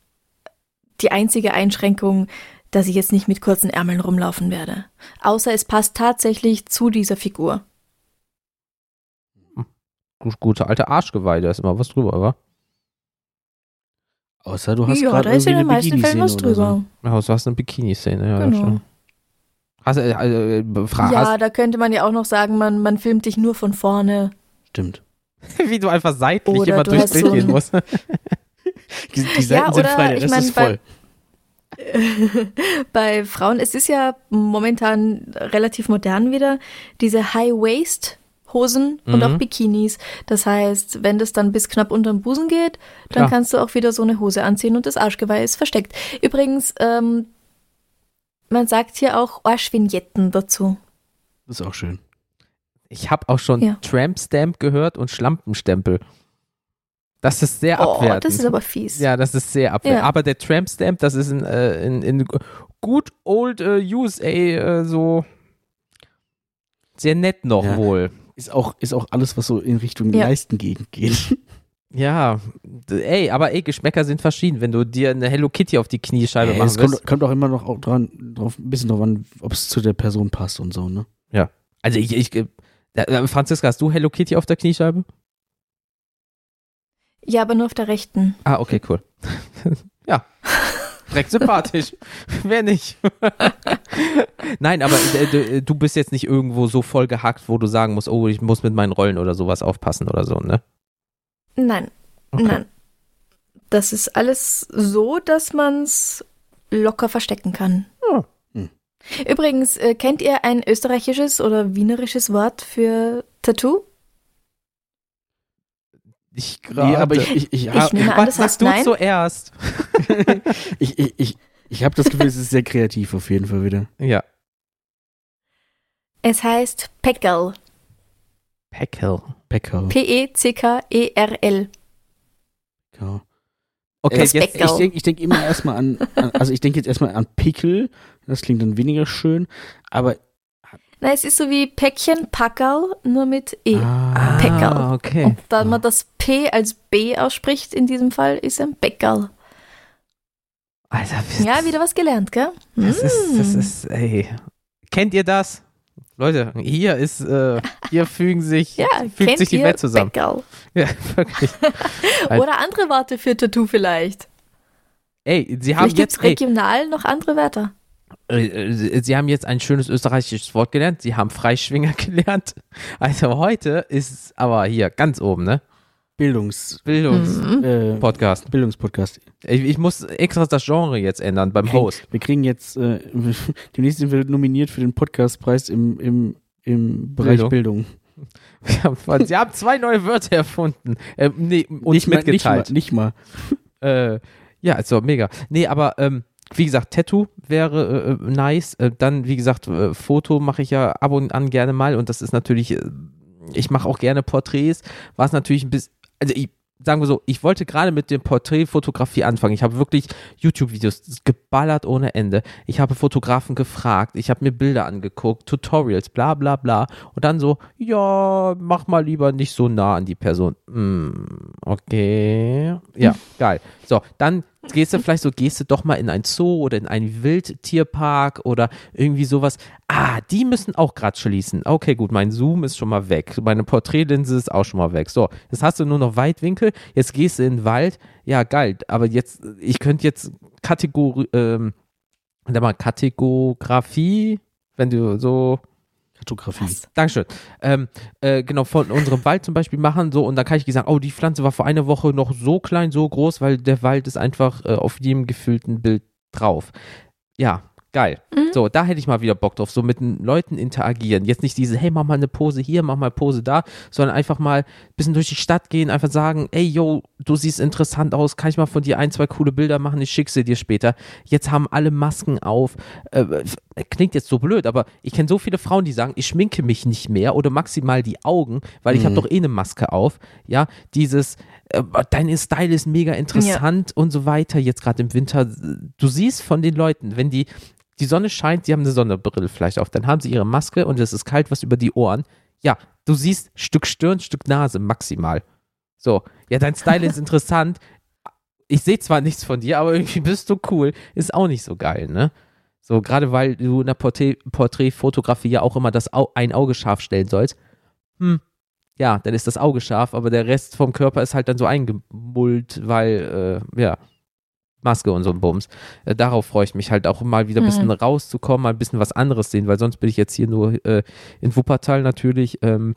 die einzige Einschränkung, dass ich jetzt nicht mit kurzen Ärmeln rumlaufen werde. Außer es passt tatsächlich zu dieser Figur. Gut- Gute alte Arschgeweih, da ist immer was drüber, wa? Außer du hast ja, gerade da ist irgendwie in den eine meisten Fällen was Bikini-Szene oder drüber. so. Ja, du hast eine Bikini-Szene, ja, Genau. stimmt. Hast, äh, äh, fra- Ja, da könnte man ja auch noch sagen, man, man filmt dich nur von vorne. Stimmt. wie du einfach seitlich Oder immer du durchs hast Bild so gehen musst. Die, die Seiten sind oder frei, der ich Rest mein, ist bei- voll. Bei Frauen, es ist ja momentan relativ modern wieder, diese High-Waist-Hosen und Mhm. auch Bikinis. Das heißt, wenn das dann bis knapp unter den Busen geht, dann Klar. kannst du auch wieder so eine Hose anziehen und das Arschgeweih ist versteckt. Übrigens, ähm, man sagt hier auch Arschvignetten dazu. Das ist auch schön. Ich habe auch schon Ja. Tramp-Stamp gehört und Schlampenstempel. Das ist sehr Oh, abwertend. das ist aber fies. ja, das ist sehr abwertend. Ja. Aber der Tramp-Stamp, das ist in, äh, in, in gut old äh, USA äh, so sehr nett noch Ja. wohl. Ist auch, ist auch alles, was so in Richtung Ja. Leistengegend geht. Ja, ey, aber ey, Geschmäcker sind verschieden. Wenn du dir eine Hello Kitty auf die Kniescheibe Ey, machen es kommt, kommt auch immer noch auch dran, drauf, ein bisschen drauf an, ob es zu der Person passt und so, ne? Also ich, ich äh, äh, Franziska, hast du Hello Kitty auf der Kniescheibe? Ja, aber nur auf der rechten. Ah, okay, cool. Direkt sympathisch. Wer nicht? Nein, aber äh, du, du bist jetzt nicht irgendwo so voll gehackt, wo du sagen musst, oh, ich muss mit meinen Rollen oder sowas aufpassen oder so, ne? Nein, Okay. nein. Das ist alles so, dass man es locker verstecken kann. Ja. Hm. Übrigens, äh, kennt ihr ein österreichisches oder wienerisches Wort für Tattoo? Ich Nee, aber ich, ich, ich, Ich nehme an, Was das sagst du nein. zuerst? ich, ich, ich, ich habe das Gefühl, es ist sehr kreativ auf jeden Fall wieder. Ja. Es heißt Peckerl. Peckel. Bäcker. E P-E-C-K-E-R-L. Ja. Okay, jetzt, Peckerl. Ich denke ich denk immer erstmal an, an, also ich denke jetzt erstmal an Pickel, das klingt dann weniger schön, aber Na, es ist so wie Päckchen, Packerl, nur mit E. ah, Peckerl. Ah, okay. Und da man das P als B ausspricht, in diesem Fall ist ein Peckerl. Alter, Ja, wieder was gelernt, gell? Das ist, das Mm. ist, ey. Kennt ihr das? Leute, hier ist, äh, hier fügen sich, Ja, fügt sich die Welt zusammen. Ja, wirklich. Oder andere Worte für Tattoo vielleicht. Ey, sie haben Vielleicht gibt jetzt, es ey, regional noch andere Wörter. Äh, äh, sie haben jetzt ein schönes österreichisches Wort gelernt. Sie haben Freischwinger gelernt. Also heute ist es aber hier ganz oben, ne? Bildungs, Bildungspodcast. Mhm. äh, Bildungspodcast. Ich, ich muss extra das Genre jetzt ändern beim Host. Wir kriegen jetzt, äh, demnächst sind wir nominiert für den Podcastpreis im, im, im Bereich Bildung. Bildung. Sie haben zwei neue Wörter erfunden. Äh, nee, uns nicht mal, nicht mal, mitgeteilt. nicht mal. Äh, ja, also mega. Nee, aber ähm, wie gesagt, Tattoo wäre äh, nice. Äh, dann, wie gesagt, äh, Foto mache ich ja ab und an gerne mal und das ist natürlich, äh, ich mache auch gerne Porträts, was natürlich ein bisschen, also ich, sagen wir so, ich wollte gerade mit dem Porträtfotografie anfangen. Ich habe wirklich YouTube-Videos geballert ohne Ende. Ich habe Fotografen gefragt, ich habe mir Bilder angeguckt, Tutorials, bla bla bla. Und dann so, ja, mach mal lieber nicht so nah an die Person. Hm, okay. Ja, geil. So, dann gehst du vielleicht so, gehst du doch mal in ein Zoo oder in einen Wildtierpark oder irgendwie sowas. Ah, die müssen auch gerade schließen. Okay, gut, mein Zoom ist schon mal weg. Meine Porträtlinse ist auch schon mal weg. So, jetzt hast du nur noch Weitwinkel. Jetzt gehst du in den Wald. Ja, geil. Aber jetzt, ich könnte jetzt Kategorie, ähm, mal, Kategorafie, wenn du so Kartografie. Was? Dankeschön. Ähm, äh, genau, von unserem Wald zum Beispiel machen, so, und dann kann ich sagen, oh, die Pflanze war vor einer Woche noch so klein, so groß, weil der Wald ist einfach äh, auf jedem gefüllten Bild drauf. Ja, geil. Mhm. So, da hätte ich mal wieder Bock drauf, so mit den Leuten interagieren. Jetzt nicht diese, hey, mach mal eine Pose hier, mach mal Pose da, sondern einfach mal ein bisschen durch die Stadt gehen, einfach sagen, ey, yo, du siehst interessant aus, kann ich mal von dir ein, zwei coole Bilder machen, ich schicke sie dir später. Jetzt haben alle Masken auf. Äh, klingt jetzt so blöd, aber ich kenne so viele Frauen, die sagen, ich schminke mich nicht mehr oder maximal die Augen, weil ich habe Mhm. doch eh eine Maske auf. Ja, dieses, äh, dein Style ist mega interessant und so weiter, jetzt gerade im Winter. Du siehst von den Leuten, wenn die, die Sonne scheint, die haben eine Sonnenbrille vielleicht auf, dann haben sie ihre Maske und es ist kalt, was über die Ohren. Ja, du siehst Stück Stirn, Stück Nase maximal. So, ja, dein Style ist interessant. Ich sehe zwar nichts von dir, aber irgendwie bist du cool. Ist auch nicht so geil, ne? So, gerade weil du in der Porträt Porträtfotografie ja auch immer das Au ein Auge scharf stellen sollst. Hm, ja, dann ist das Auge scharf, aber der Rest vom Körper ist halt dann so eingemullt, weil, äh, ja, Maske und so ein Bums. Äh, darauf freue ich mich halt auch mal wieder ein bisschen Mhm. rauszukommen, mal ein bisschen was anderes sehen, weil sonst bin ich jetzt hier nur äh, in Wuppertal natürlich. Ähm,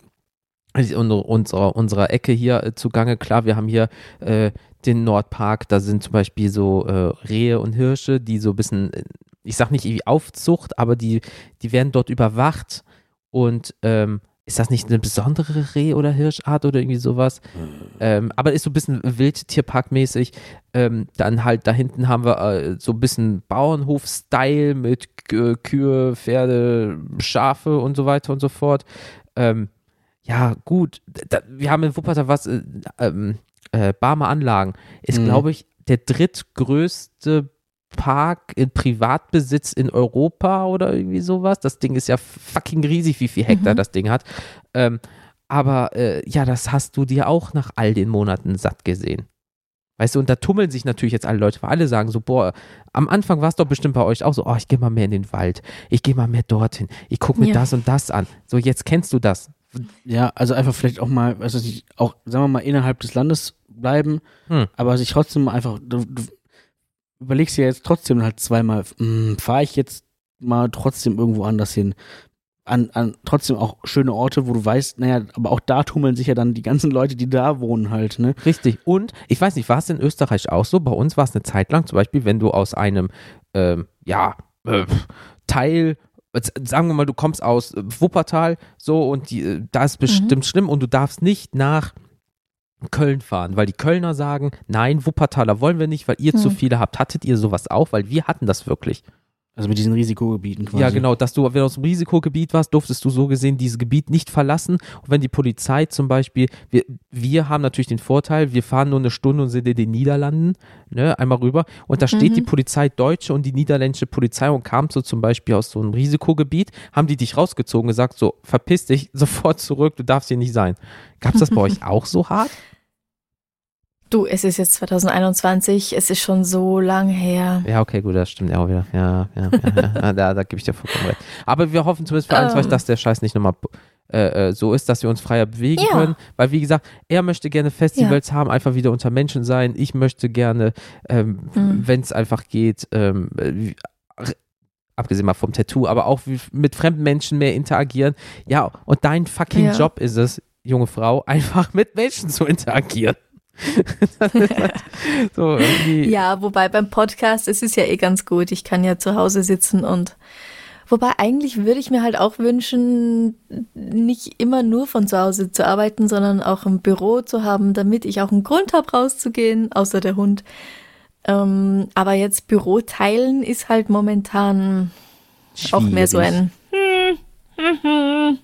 unsere, unserer, unserer Ecke hier äh, zugange. Klar, wir haben hier äh, den Nordpark, da sind zum Beispiel so äh, Rehe und Hirsche, die so ein bisschen, ich sag nicht irgendwie Aufzucht, aber die, die werden dort überwacht und ähm, ist das nicht eine besondere Reh- oder Hirschart oder irgendwie sowas? Ähm, aber ist so ein bisschen Wildtierparkmäßig. Ähm, dann halt da hinten haben wir äh, so ein bisschen Bauernhof-Style mit K- Kühe, Pferde, Schafe und so weiter und so fort. Ähm, ja, gut. Da, wir haben in Wuppertal was, äh, ähm, äh, Barmer Anlagen. Ist, Mhm. glaube ich, der drittgrößte Park in Privatbesitz in Europa oder irgendwie sowas. Das Ding ist ja fucking riesig, wie viel Hektar Mhm. das Ding hat. Ähm, aber äh, ja, das hast du dir auch nach all den Monaten satt gesehen. Weißt du, und da tummeln sich natürlich jetzt alle Leute, weil alle sagen so, boah, am Anfang war es doch bestimmt bei euch auch so, oh, ich gehe mal mehr in den Wald, ich gehe mal mehr dorthin, ich gucke mir Ja. das und das an. So, jetzt kennst du das. Ja, also einfach vielleicht auch mal, weiß ich nicht, auch, sagen wir mal, innerhalb des Landes bleiben, Hm. aber sich trotzdem mal einfach, du, du überlegst dir jetzt trotzdem halt zweimal, fahre ich jetzt mal trotzdem irgendwo anders hin? An, an trotzdem auch schöne Orte, wo du weißt, naja, aber auch da tummeln sich ja dann die ganzen Leute, die da wohnen halt, ne? Richtig. Und ich weiß nicht, war es in Österreich auch so? Bei uns war es eine Zeit lang, zum Beispiel, wenn du aus einem, ähm, ja, äh, Teil, jetzt sagen wir mal, du kommst aus äh, Wuppertal, so und die, äh, da ist bestimmt schlimm und du darfst nicht nach Köln fahren, weil die Kölner sagen, nein, Wuppertaler wollen wir nicht, weil ihr zu Hm. viele habt. Hattet ihr sowas auch? Weil wir hatten das wirklich. Also mit diesen Risikogebieten quasi. Ja, genau, dass du, wenn du aus dem Risikogebiet warst, durftest du so gesehen dieses Gebiet nicht verlassen. Und wenn die Polizei zum Beispiel, wir, wir haben natürlich den Vorteil, wir fahren nur eine Stunde und sind in den Niederlanden, ne, einmal rüber. Und da steht Mhm. die Polizei, deutsche und die niederländische Polizei und kam so zum Beispiel aus so einem Risikogebiet, haben die dich rausgezogen, gesagt, so, verpiss dich sofort zurück, du darfst hier nicht sein. Gab es das bei euch auch so hart? Du, es ist jetzt 2021, es ist schon so lang her. Ja, okay, gut, das stimmt ja auch wieder. Ja, ja, ja, ja. da, da gebe ich dir vollkommen recht. Aber wir hoffen zumindest für Ähm. dass der Scheiß nicht nochmal äh, äh, so ist, dass wir uns freier bewegen Ja. können. Weil, wie gesagt, er möchte gerne Festivals haben, einfach wieder unter Menschen sein. Ich möchte gerne, ähm, Mhm. wenn es einfach geht, ähm, äh, abgesehen mal vom Tattoo, aber auch mit fremden Menschen mehr interagieren. Ja, und dein fucking Ja. Job ist es, junge Frau, einfach mit Menschen zu interagieren. Halt so irgendwie. Ja, wobei beim Podcast, es ist ja eh ganz gut. Ich kann ja zu Hause sitzen und wobei eigentlich würde ich mir halt auch wünschen, nicht immer nur von zu Hause zu arbeiten, sondern auch im Büro zu haben, damit ich auch einen Grund habe, rauszugehen, außer der Hund. Ähm, aber jetzt Büro teilen ist halt momentan auch mehr so Schwierig. ein.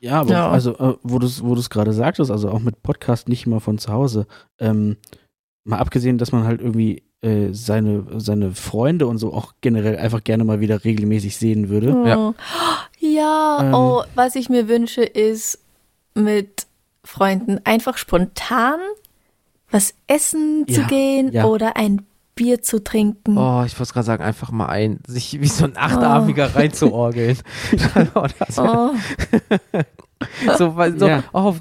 Ja, aber Ja. also, äh, wo du es wo du's gerade sagtest, also auch mit Podcast nicht immer von zu Hause. Ähm, mal abgesehen, dass man halt irgendwie äh, seine, seine Freunde und so auch generell einfach gerne mal wieder regelmäßig sehen würde. Oh. Ja. Ja, Ähm. oh, was ich mir wünsche, ist mit Freunden einfach spontan was essen zu Ja, gehen ja. oder ein Bier zu trinken. Oh, ich wollte gerade sagen, einfach mal ein, sich wie so ein Achtarmiger reinzuorgeln. Oder so, Oh, so, weil, so Ja. oh,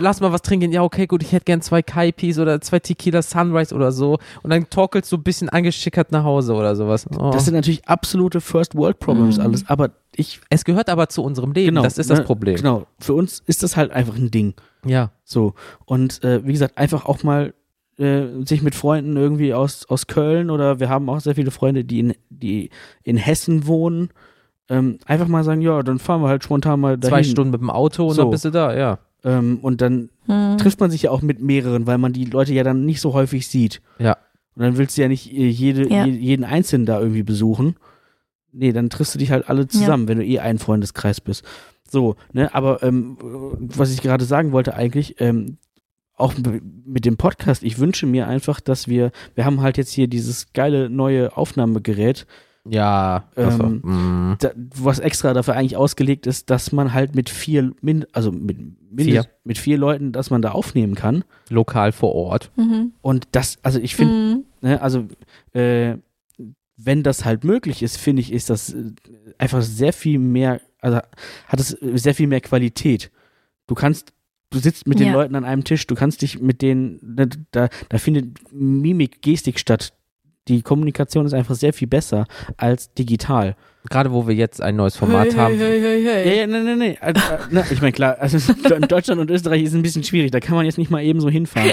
lass mal was trinken. Ja, okay, gut, ich hätte gern zwei Kaipis oder zwei Tequila Sunrise oder so. Und dann torkelst du ein bisschen angeschickert nach Hause oder sowas. Oh. Das sind natürlich absolute First World Problems Mhm. alles, aber ich, es gehört aber zu unserem Leben, genau. das ist das ne, Problem. Genau. Für uns ist das halt einfach ein Ding. Ja, So. Und äh, wie gesagt, einfach auch mal äh, sich mit Freunden irgendwie aus, aus Köln oder wir haben auch sehr viele Freunde, die in, die in Hessen wohnen. Ähm, einfach mal sagen, ja, dann fahren wir halt spontan mal dahin. zwei Stunden mit dem Auto und So. dann bist du da, ja. Ähm, und dann hm. trifft man sich ja auch mit mehreren, weil man die Leute ja dann nicht so häufig sieht. Ja. Und dann willst du ja nicht äh, jede, Ja. je- jeden Einzelnen da irgendwie besuchen. Nee, dann triffst du dich halt alle zusammen, wenn du eh ein Freundeskreis bist. So, ne, aber ähm, was ich gerade sagen wollte eigentlich, ähm, auch mit dem Podcast, ich wünsche mir einfach, dass wir, wir haben halt jetzt hier dieses geile neue Aufnahmegerät, Ja, Ähm, mm, da, was extra dafür eigentlich ausgelegt ist, dass man halt mit vier, min, also mit, mindest, Vier. mit vier Leuten, dass man da aufnehmen kann. lokal vor Ort. Mhm. Und das, also ich finde, Mhm. ne, also äh, wenn das halt möglich ist, finde ich, ist das äh, einfach sehr viel mehr, also hat es sehr viel mehr Qualität. Du kannst, du sitzt mit den Ja. Leuten an einem Tisch, du kannst dich mit denen, ne, da, da findet Mimik, Gestik statt. die Kommunikation ist einfach sehr viel besser als digital. Gerade wo wir jetzt ein neues Format haben. hey, hey, hey. Ja, ja, nee, nee, nee. Also, äh, na, ich meine, klar, also in Deutschland und Österreich ist es ein bisschen schwierig, da kann man jetzt nicht mal eben so hinfahren.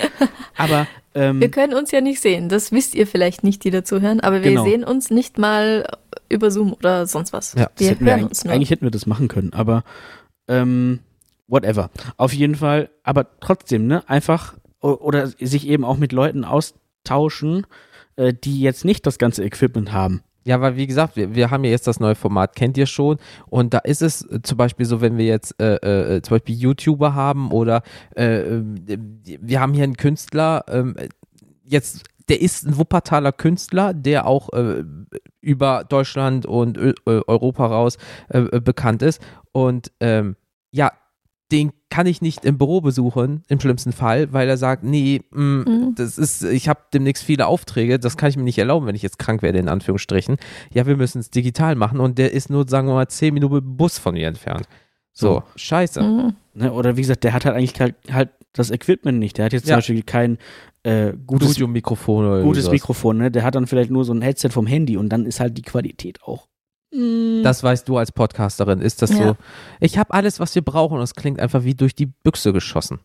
Aber ähm, Wir können uns ja nicht sehen. Das wisst ihr vielleicht nicht, die dazuhören, aber wir Genau. sehen uns nicht mal über Zoom oder sonst was. Ja, das wir hätten wir hören eigentlich, uns nur. eigentlich hätten wir das machen können, aber ähm, whatever. Auf jeden Fall, aber trotzdem, ne, einfach oder sich eben auch mit Leuten austauschen, äh, die jetzt nicht das ganze Equipment haben. Ja, weil wie gesagt, wir, wir haben ja jetzt das neue Format, kennt ihr schon. Und da ist es äh, zum Beispiel so, wenn wir jetzt äh, äh, zum Beispiel YouTuber haben oder äh, äh, wir haben hier einen Künstler, ähm, jetzt, der ist ein Wuppertaler Künstler, der auch äh, über Deutschland und äh, Europa raus äh, äh, bekannt ist. Und ähm, ja, den kann ich nicht im Büro besuchen, im schlimmsten Fall, weil er sagt, nee, mh, Mhm. das ist, ich habe demnächst viele Aufträge, das kann ich mir nicht erlauben, wenn ich jetzt krank werde, in Anführungsstrichen. Ja, wir müssen es digital machen und der ist nur, sagen wir mal, zehn Minuten Bus von mir entfernt. So, So. scheiße. Mhm. Ne? Oder wie gesagt, der hat halt eigentlich halt, halt das Equipment nicht. Der hat jetzt Ja. zum Beispiel kein äh, gutes, Studio-Mikrofon oder gutes sowas. Mikrofon, ne? Der hat dann vielleicht nur so ein Headset vom Handy und dann ist halt die Qualität auch. Mm, Das weißt du als Podcasterin, ist das Ja. so? Ich habe alles, was wir brauchen und es klingt einfach wie durch die Büchse geschossen.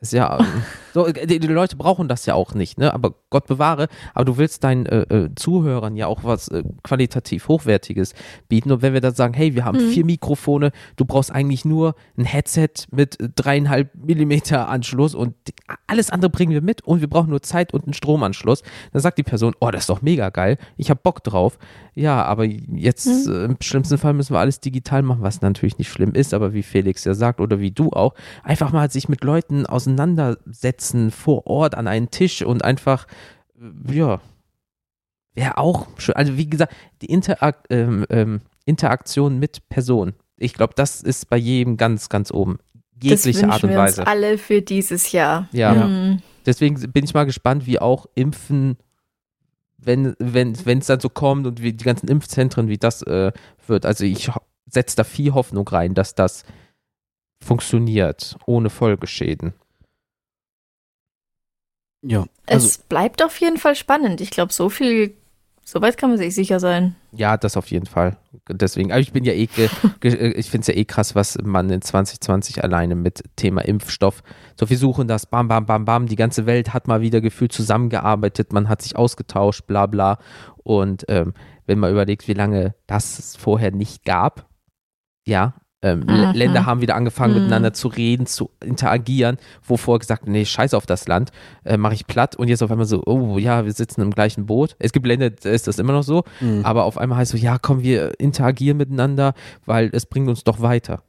Ist ja, ähm, so, die, die Leute brauchen das ja auch nicht, ne? Aber Gott bewahre, aber du willst deinen äh, äh, Zuhörern ja auch was äh, qualitativ Hochwertiges bieten. Und wenn wir dann sagen, hey, wir haben Mhm. vier Mikrofone, du brauchst eigentlich nur ein Headset mit äh, dreieinhalb Millimeter Anschluss und die, alles andere bringen wir mit und wir brauchen nur Zeit und einen Stromanschluss, dann sagt die Person, oh, das ist doch mega geil, ich habe Bock drauf. Ja, aber jetzt Mhm. äh, im schlimmsten Fall müssen wir alles digital machen, was natürlich nicht schlimm ist, aber wie Felix ja sagt oder wie du auch, einfach mal sich mit Leuten auseinandersetzen vor Ort an einen Tisch und einfach, äh, ja, wäre auch schön. Also wie gesagt, die Interak ähm, ähm, Interaktion mit Personen. Ich glaube, das ist bei jedem ganz, ganz oben. Jegliche Art und wir uns Weise. alle für dieses Jahr. Ja. Ja. Mhm. Deswegen bin ich mal gespannt, wie auch Impfen, wenn wenn wenn, es dann so kommt und wie die ganzen Impfzentren, wie das äh, wird. Also ich setze da viel Hoffnung rein, dass das funktioniert, ohne Folgeschäden. ja. Also, es bleibt auf jeden Fall spannend. Ich glaube, so viel, so weit kann man sich sicher sein. Ja, das auf jeden Fall. Deswegen, aber ich bin ja eh, ich finde es ja eh krass, was man in 2020 alleine mit Thema Impfstoff, so wir suchen das, bam, bam, bam, bam, die ganze Welt hat mal wieder gefühlt zusammengearbeitet, man hat sich ausgetauscht, bla, bla. Und ähm, wenn man überlegt, wie lange das vorher nicht gab, ja, ähm, Mhm. Länder haben wieder angefangen, Mhm. miteinander zu reden, zu interagieren, wo vorher gesagt, nee, scheiß auf das Land, äh, mache ich platt und jetzt auf einmal so, oh ja, wir sitzen im gleichen Boot. Es gibt Länder, da ist das immer noch so, mh. aber auf einmal heißt so, ja, komm, wir interagieren miteinander, weil es bringt uns doch weiter.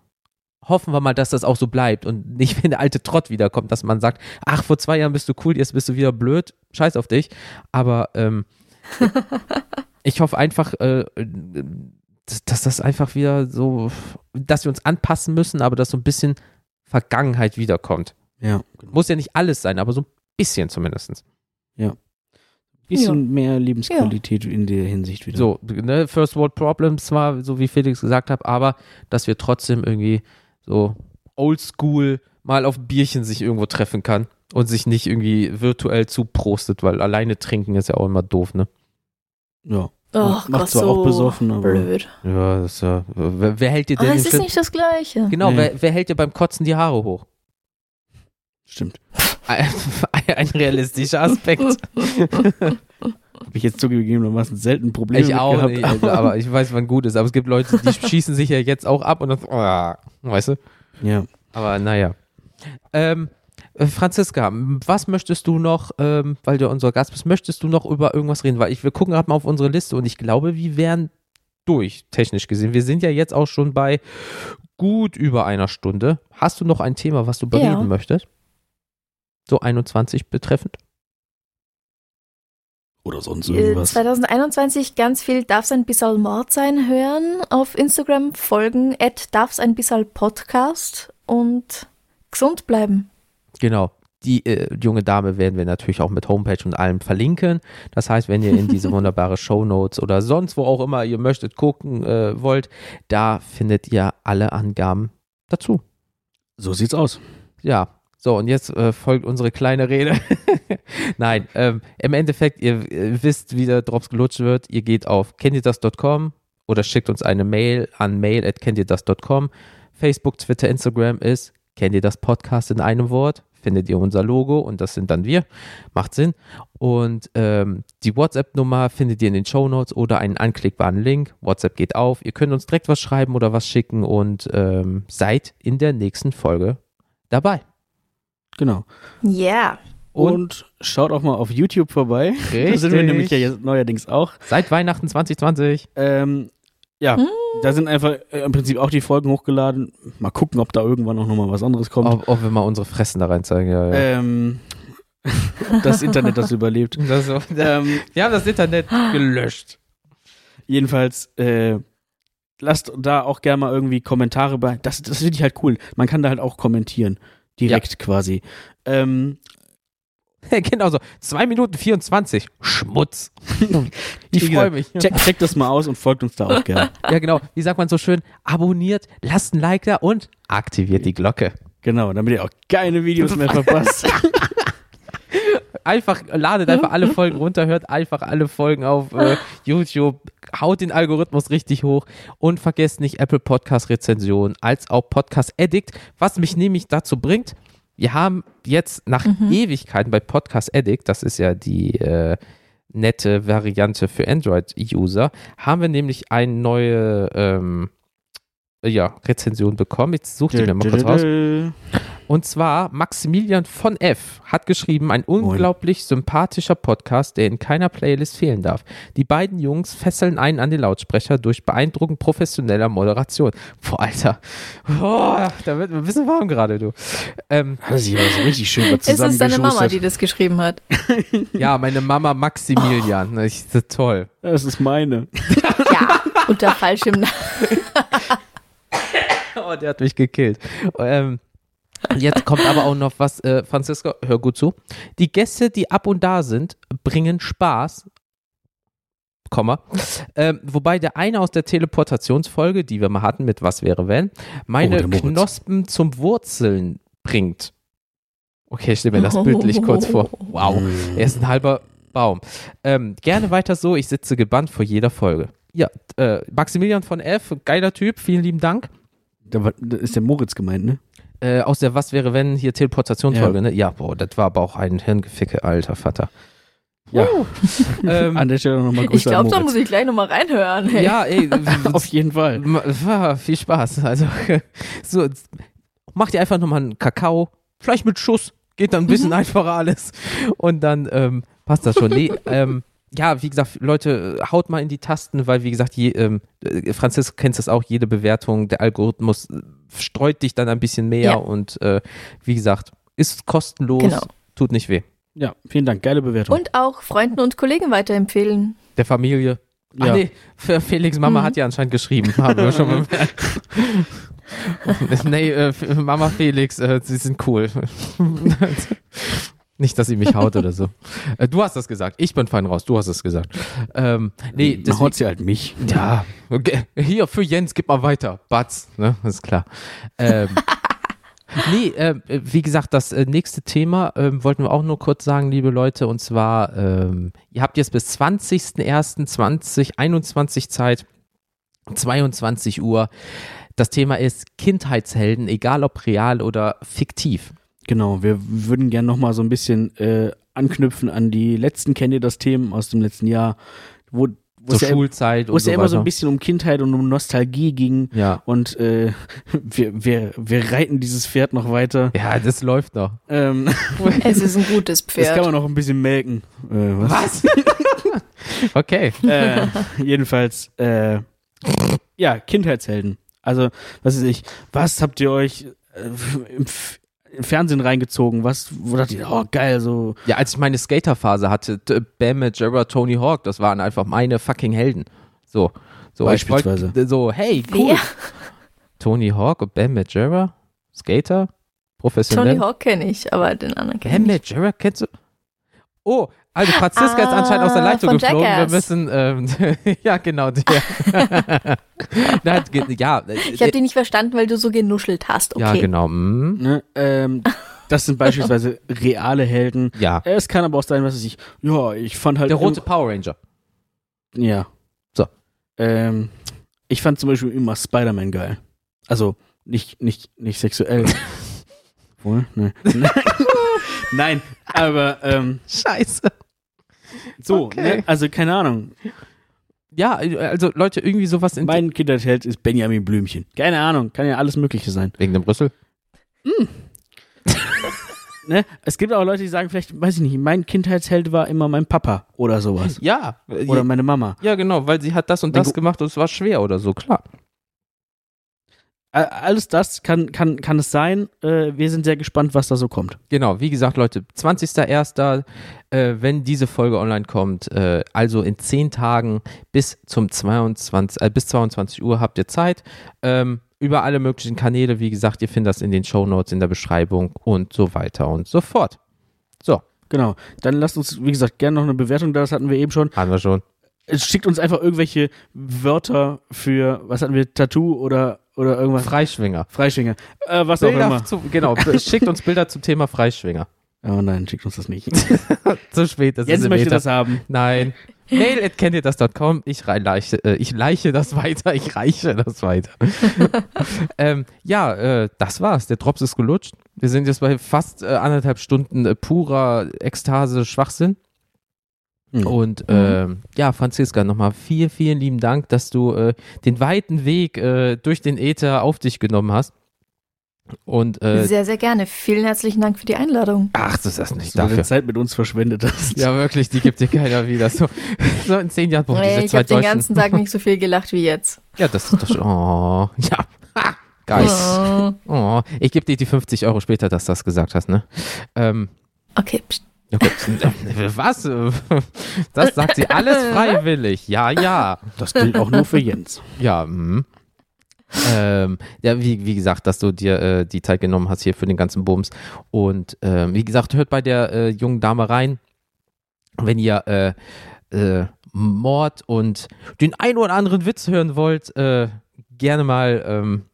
Hoffen wir mal, dass das auch so bleibt und nicht, wenn der alte Trott wiederkommt, dass man sagt, ach, vor zwei Jahren bist du cool, jetzt bist du wieder blöd, scheiß auf dich. Aber ähm, ich hoffe einfach, äh, dass, dass das einfach wieder so, dass wir uns anpassen müssen, aber dass so ein bisschen Vergangenheit wiederkommt. ja. Muss ja nicht alles sein, aber so ein bisschen zumindest. Bisschen mehr Lebensqualität in der Hinsicht wieder. So, ne, First World Problems zwar, so wie Felix gesagt hat, aber dass wir trotzdem irgendwie so oldschool mal auf Bierchen sich irgendwo treffen kann und sich nicht irgendwie virtuell zuprostet, weil alleine trinken ist ja auch immer doof, ne? Ja. Oh Macht Gott, zwar so auch besoffen, aber- blöd. Ja, das ist ja. Wer, wer hält dir Aber denn es den ist nicht das Gleiche. Genau, Nee. wer, wer hält dir beim Kotzen die Haare hoch? Stimmt. Ein, ein realistischer Aspekt. Habe ich jetzt zugegebenermaßen selten Probleme ich mit auch gehabt. nicht, also, aber ich weiß, wann gut ist. Aber es gibt Leute, die schießen sich ja jetzt auch ab und dann, oh, weißt du? Ja. Aber naja. Ähm, äh, Franziska, m- was möchtest du noch, ähm, weil du unser Gast bist, möchtest du noch über irgendwas reden? Weil ich, wir gucken gerade mal auf unsere Liste und ich glaube, wir wären durch, technisch gesehen. Wir sind ja jetzt auch schon bei gut über einer Stunde. Hast du noch ein Thema, was du bereden Ja. möchtest? So 21 betreffend? Oder sonst Äh, irgendwas. 2021 ganz viel Darf's ein bisschen Mord sein hören. Auf Instagram folgen at Darf's ein bisschen Podcast und gesund bleiben. Genau. Die äh, junge Dame werden wir natürlich auch mit Homepage und allem verlinken. Das heißt, wenn ihr in diese wunderbare Show Notes oder sonst wo auch immer ihr möchtet gucken äh, wollt, da findet ihr alle Angaben dazu. So sieht's aus. Ja, So, und jetzt äh, folgt unsere kleine Rede. Nein, ähm, im Endeffekt, ihr, ihr wisst, wie der Drops gelutscht wird. Ihr geht auf kenntierdas.com oder schickt uns eine Mail an mail at. Facebook, Twitter, Instagram ist kennt ihr das Podcast in einem Wort? Findet ihr unser Logo und das sind dann wir. Macht Sinn. Und ähm, die WhatsApp-Nummer findet ihr in den Show Notes oder einen anklickbaren Link. WhatsApp geht auf. Ihr könnt uns direkt was schreiben oder was schicken und ähm, seid in der nächsten Folge dabei. Genau. Ja. Und, schaut auch mal auf YouTube vorbei. Da sind wir Richtig. nämlich ja jetzt neuerdings auch. Seit Weihnachten 2020. Ähm, ja, Hm. da sind einfach äh, im Prinzip auch die Folgen hochgeladen. Mal gucken, ob da irgendwann auch nochmal was anderes kommt. Ob, ob wir mal unsere Fressen da rein zeigen. Ja, ja. Ähm, ob das Internet das überlebt. Das Ähm, wir haben das Internet gelöscht. jedenfalls, äh, lasst da auch gerne mal irgendwie Kommentare bei. Das, das finde ich halt cool. Man kann da halt auch kommentieren. Direkt quasi. Ähm, genau so. 2 Minuten 24. Schmutz. Ich freue mich. check, check das mal aus und folgt uns da auch gerne. Ja, genau. Wie sagt man so schön? Abonniert, lasst ein Like da und aktiviert die Glocke. Genau, damit ihr auch keine Videos mehr verpasst. Einfach, ladet einfach alle Folgen runter, hört einfach alle Folgen auf äh, YouTube, haut den Algorithmus richtig hoch und vergesst nicht Apple Podcast Rezension als auch Podcast Addict, was mich nämlich dazu bringt, wir haben jetzt nach Ewigkeiten bei Podcast Addict, das ist ja die äh, nette Variante für Android-User, haben wir nämlich eine neue ähm, ja, Rezension bekommen. Jetzt sucht ihr mir mal kurz raus. Und zwar Maximilian von F. hat geschrieben, ein unglaublich sympathischer Podcast, der in keiner Playlist fehlen darf. Die beiden Jungs fesseln einen an den Lautsprecher durch beeindruckend professioneller Moderation. Boah, Alter. Boah, da wird ein bisschen warm gerade, du. Ähm, Hat sich aber so richtig schön was Ist es deine Mama, die das geschrieben hat? ja, meine Mama Maximilian. Ich, das ist toll. Das ist meine. Ja, unter falschem Namen. Oh, der hat mich gekillt. Ähm, jetzt kommt aber auch noch was, äh, Franziska, hör gut zu. Die Gäste, die ab und da sind, bringen Spaß. Komma. Ähm, wobei der eine aus der Teleportationsfolge, die wir mal hatten mit Was wäre wenn, meine Oh. Knospen zum Wurzeln bringt. Okay, ich stelle mir das bildlich kurz vor. Wow, er ist ein halber Baum. Ähm, gerne weiter so, ich sitze gebannt vor jeder Folge. Ja, äh, Maximilian von F, geiler Typ, vielen lieben Dank. Da, war, da ist der Moritz gemeint, ne? Äh, aus der Was wäre wenn hier Teleportationsfolge, Ja. ne? Ja, boah, das war aber auch ein Hirngeficke, alter Vater. Ja. ähm, An der Stelle nochmal Grüße Ich glaube, da muss ich gleich nochmal reinhören. Hey. ja, ey, Auf jeden Fall. war viel Spaß. Also, so, mach dir einfach nochmal einen Kakao, vielleicht mit Schuss, geht dann ein bisschen einfacher alles. Und dann ähm, passt das schon. Nee, ähm, ja, wie gesagt, Leute, haut mal in die Tasten, weil, wie gesagt, je, ähm, äh, Franziska kennst das auch, jede Bewertung, der Algorithmus äh, streut dich dann ein bisschen mehr Ja. und äh, wie gesagt, ist kostenlos, Genau. tut nicht weh. Ja, vielen Dank. Geile Bewertung. Und auch Freunden und Kollegen weiterempfehlen. Der Familie. Ach Ja. nee, Felix Mama Mhm. hat ja anscheinend geschrieben, haben wir schon bemerkt. nee, äh, Mama Felix, äh, sie sind cool. Nicht, dass sie mich haut oder so. Äh, du hast das gesagt. Ich bin fein raus. Du hast es gesagt. Ähm, nee, deswegen, haut sie halt mich. ja, okay. hier für Jens, gib mal weiter. Batz, ne, ist klar. Ähm, nee, äh, wie gesagt, das äh, nächste Thema ähm, wollten wir auch nur kurz sagen, liebe Leute, und zwar, ähm, ihr habt jetzt bis 20.01.2021 Zeit, 22 Uhr. Das Thema ist Kindheitshelden, egal ob real oder fiktiv. Genau, wir würden gerne nochmal so ein bisschen äh, anknüpfen an die letzten Kennt ihr das Themen aus dem letzten Jahr, wo, wo Zur es ja, Schulzeit wo und es so ja immer so ein bisschen um Kindheit und um Nostalgie ging. Ja. Und äh, wir, wir, wir reiten dieses Pferd noch weiter. Ja, das läuft noch. Ähm, Es ist ein gutes das kann Pferd. man noch ein bisschen melken. Äh, was? Okay. äh, jedenfalls, äh, ja, Kindheitshelden. Also, was weiß ich, was habt ihr euch äh, im Fernsehen reingezogen? Was, wo dacht ihr, oh geil, so, Ja, als ich meine Skaterphase hatte, Bam Majera, Tony Hawk, das waren einfach meine fucking Helden. So, so ich wollte Beispielsweise. so, hey, cool. Wer? Tony Hawk und Bam Majera, Skater, professionell. Tony Hawk kenne ich, aber den anderen Bam kenne ich nicht. Majera kennst du? Oh, Also Franziska ist anscheinend aus der Ah, Leitung von geflogen. Jackass. Wir müssen, ähm, ja genau, der. Nein, ja, Ich habe die nicht verstanden, weil du so genuschelt hast. Okay. ja, genau. mm, Ne? Ähm, das sind beispielsweise reale Helden. ja. Es kann aber auch sein, was ich. Ja, ich fand halt. Der rote Power Ranger. Ja. So. Ähm, ich fand zum Beispiel immer Spider-Man geil. Also nicht, nicht, nicht sexuell. Wohl? Ne. Nein, aber ähm, Scheiße. so, Okay. ne? also keine Ahnung. Ja, also Leute, irgendwie sowas in Mein Kindheitsheld ist Benjamin Blümchen. Keine Ahnung, kann ja alles Mögliche sein. wegen dem Rüssel. Ne? Es gibt auch Leute, die sagen vielleicht, weiß ich nicht, mein Kindheitsheld war immer mein Papa oder sowas. Ja. Oder meine Mama. ja, genau, weil sie hat das und das gemacht und es war schwer oder so, klar. All- Alles das kann, kann, kann es sein. Äh, wir sind sehr gespannt, was da so kommt. Genau, wie gesagt, Leute, 20.01., äh, wenn diese Folge online kommt, äh, also in 10 Tagen bis zum 22, äh, bis 22 Uhr habt ihr Zeit. Ähm, über alle möglichen Kanäle, wie gesagt, ihr findet das in den Shownotes, in der Beschreibung und so weiter und so fort. So, Genau. Dann lasst uns, wie gesagt, gerne noch eine Bewertung da. Das hatten wir eben schon. haben wir schon. Schickt uns einfach irgendwelche Wörter für, was hatten wir, Tattoo oder, oder irgendwas. Freischwinger. Freischwinger. Äh, was auch immer. Bilder zu, genau, schickt uns Bilder zum Thema Freischwinger. Oh nein, schickt uns das nicht. Zu spät, das Jens möchte das haben. Nein. Mail at kennt ihr das.com. Ich rei- leiche, äh, ich leiche das weiter, ich reiche das weiter. ähm, ja, äh, das war's. Der Drops ist gelutscht. Wir sind jetzt bei fast äh, anderthalb Stunden äh, purer Ekstase, Schwachsinn. Mhm. Und ähm, ja, Franziska, nochmal vielen, vielen lieben Dank, dass du äh, den weiten Weg äh, durch den Äther auf dich genommen hast. Und äh, Sehr, sehr gerne. Vielen herzlichen Dank für die Einladung. ach, das ist nicht Dass du deine dafür. Zeit mit uns verschwendet hast. Ja, wirklich, die gibt dir keiner wieder. So, so in zehn Jahren brauchen Nee, diese ich habe den ganzen Tag nicht so viel gelacht wie jetzt. Ja, das ist doch schon. Oh, ja. Ha, geil. Oh. Oh, ich gebe dir die 50 Euro später, dass du das gesagt hast, ne? Ähm, Okay, pst. Was? Das sagt sie alles freiwillig. Ja, ja. Das gilt auch nur für Jens. Ja, mhm. ähm, ja, wie, wie gesagt, dass du dir äh, die Zeit genommen hast hier für den ganzen Bums. Und ähm, wie gesagt, hört bei der äh, jungen Dame rein, wenn ihr äh, äh, Mord und den ein oder anderen Witz hören wollt, äh, gerne mal ähm,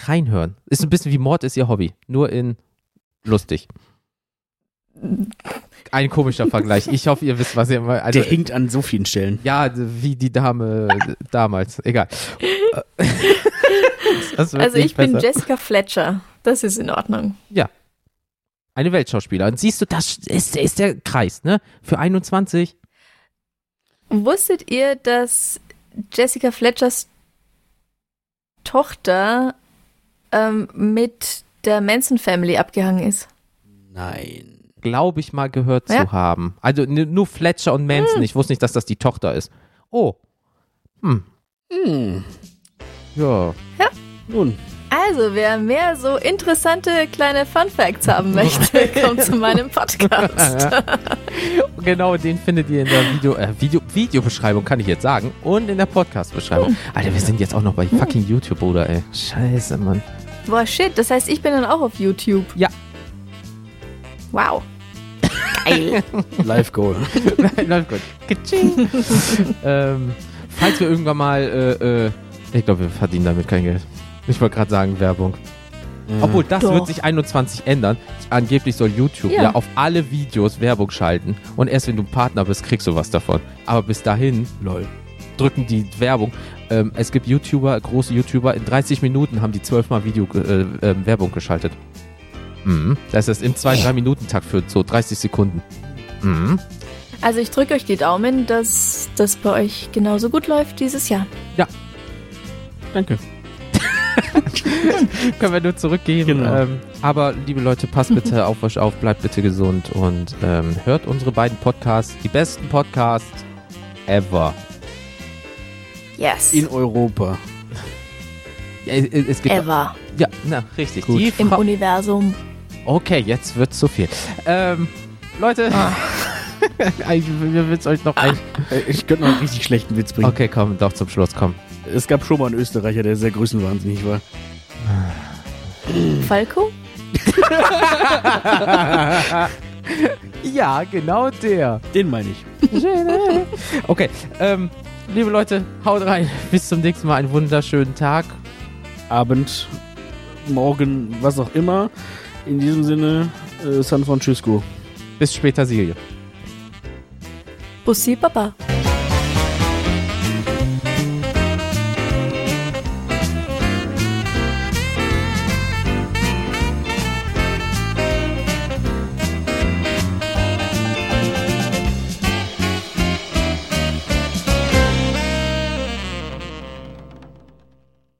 reinhören. Ist ein bisschen wie Mord ist ihr Hobby, nur in lustig. Ein komischer Vergleich. Ich hoffe, ihr wisst, was ihr mal. Also, Der hinkt an so vielen Stellen. ja, wie die Dame damals. Egal. Also ich bin besser. Jessica Fletcher. Das ist in Ordnung. Eine Weltschauspielerin. Siehst du, das ist, ist der Kreis, ne? Für 21. Wusstet ihr, dass Jessica Fletchers Tochter ähm, mit der Manson Family abgehangen ist? Nein. Glaube ich mal gehört Ja. zu haben. Also nur Fletcher und Manson. Ich wusste nicht, dass das die Tochter ist. Oh. Hm. Hm. Ja. Nun, Also, wer mehr so interessante kleine Fun Facts haben möchte, kommt zu meinem Podcast. Genau, den findet ihr in der Video, äh, Video, Videobeschreibung, kann ich jetzt sagen. Und in der Podcast-Beschreibung. Alter, wir sind jetzt auch noch bei fucking YouTube, Bruder, ey. Scheiße, Mann. Boah, shit, das heißt, ich bin dann auch auf YouTube. Ja. Wow. Geil. Live Goal. Gut. Kitsching. ähm, falls wir irgendwann mal, äh, äh, ich glaube, wir verdienen damit kein Geld. Ich wollte gerade sagen, Werbung. Obwohl, das Doch. wird sich 21 ändern. Angeblich soll YouTube ja. Ja. auf alle Videos Werbung schalten. Und erst wenn du ein Partner bist, kriegst du was davon. Aber bis dahin Lol. drücken die Werbung. Ähm, es gibt YouTuber, große YouTuber, in 30 Minuten haben die zwölfmal Video, äh, äh, Werbung geschaltet. Mhm. Das ist im 2-3-Minuten-Takt für so 30 Sekunden. Mhm. Also, ich drücke euch die Daumen, dass das bei euch genauso gut läuft dieses Jahr. Danke. Können wir nur zurückgeben. Genau. Ähm, aber liebe Leute, passt bitte auf euch auf, bleibt bitte gesund und ähm, hört unsere beiden Podcasts, die besten Podcasts ever. Yes. In Europa. Ja, es, es gibt Ever. ja, na richtig. Gut. Die Im Universum. Okay, jetzt wird's zu viel. Ähm, Leute. Ah. ich, wir will's euch noch. Ah. Ich könnte noch einen richtig schlechten Witz bringen. Okay, komm, doch zum Schluss, komm. Es gab schon mal einen Österreicher, der sehr grüßenwahnsinnig war. Ah. Falco? ja, genau der. Den meine ich. okay, ähm, liebe Leute, haut rein. Bis zum nächsten Mal. Einen wunderschönen Tag. Abend, Morgen, was auch immer. In diesem Sinne, äh, San Francisco. Bis später, Silje. Bussi, Papa.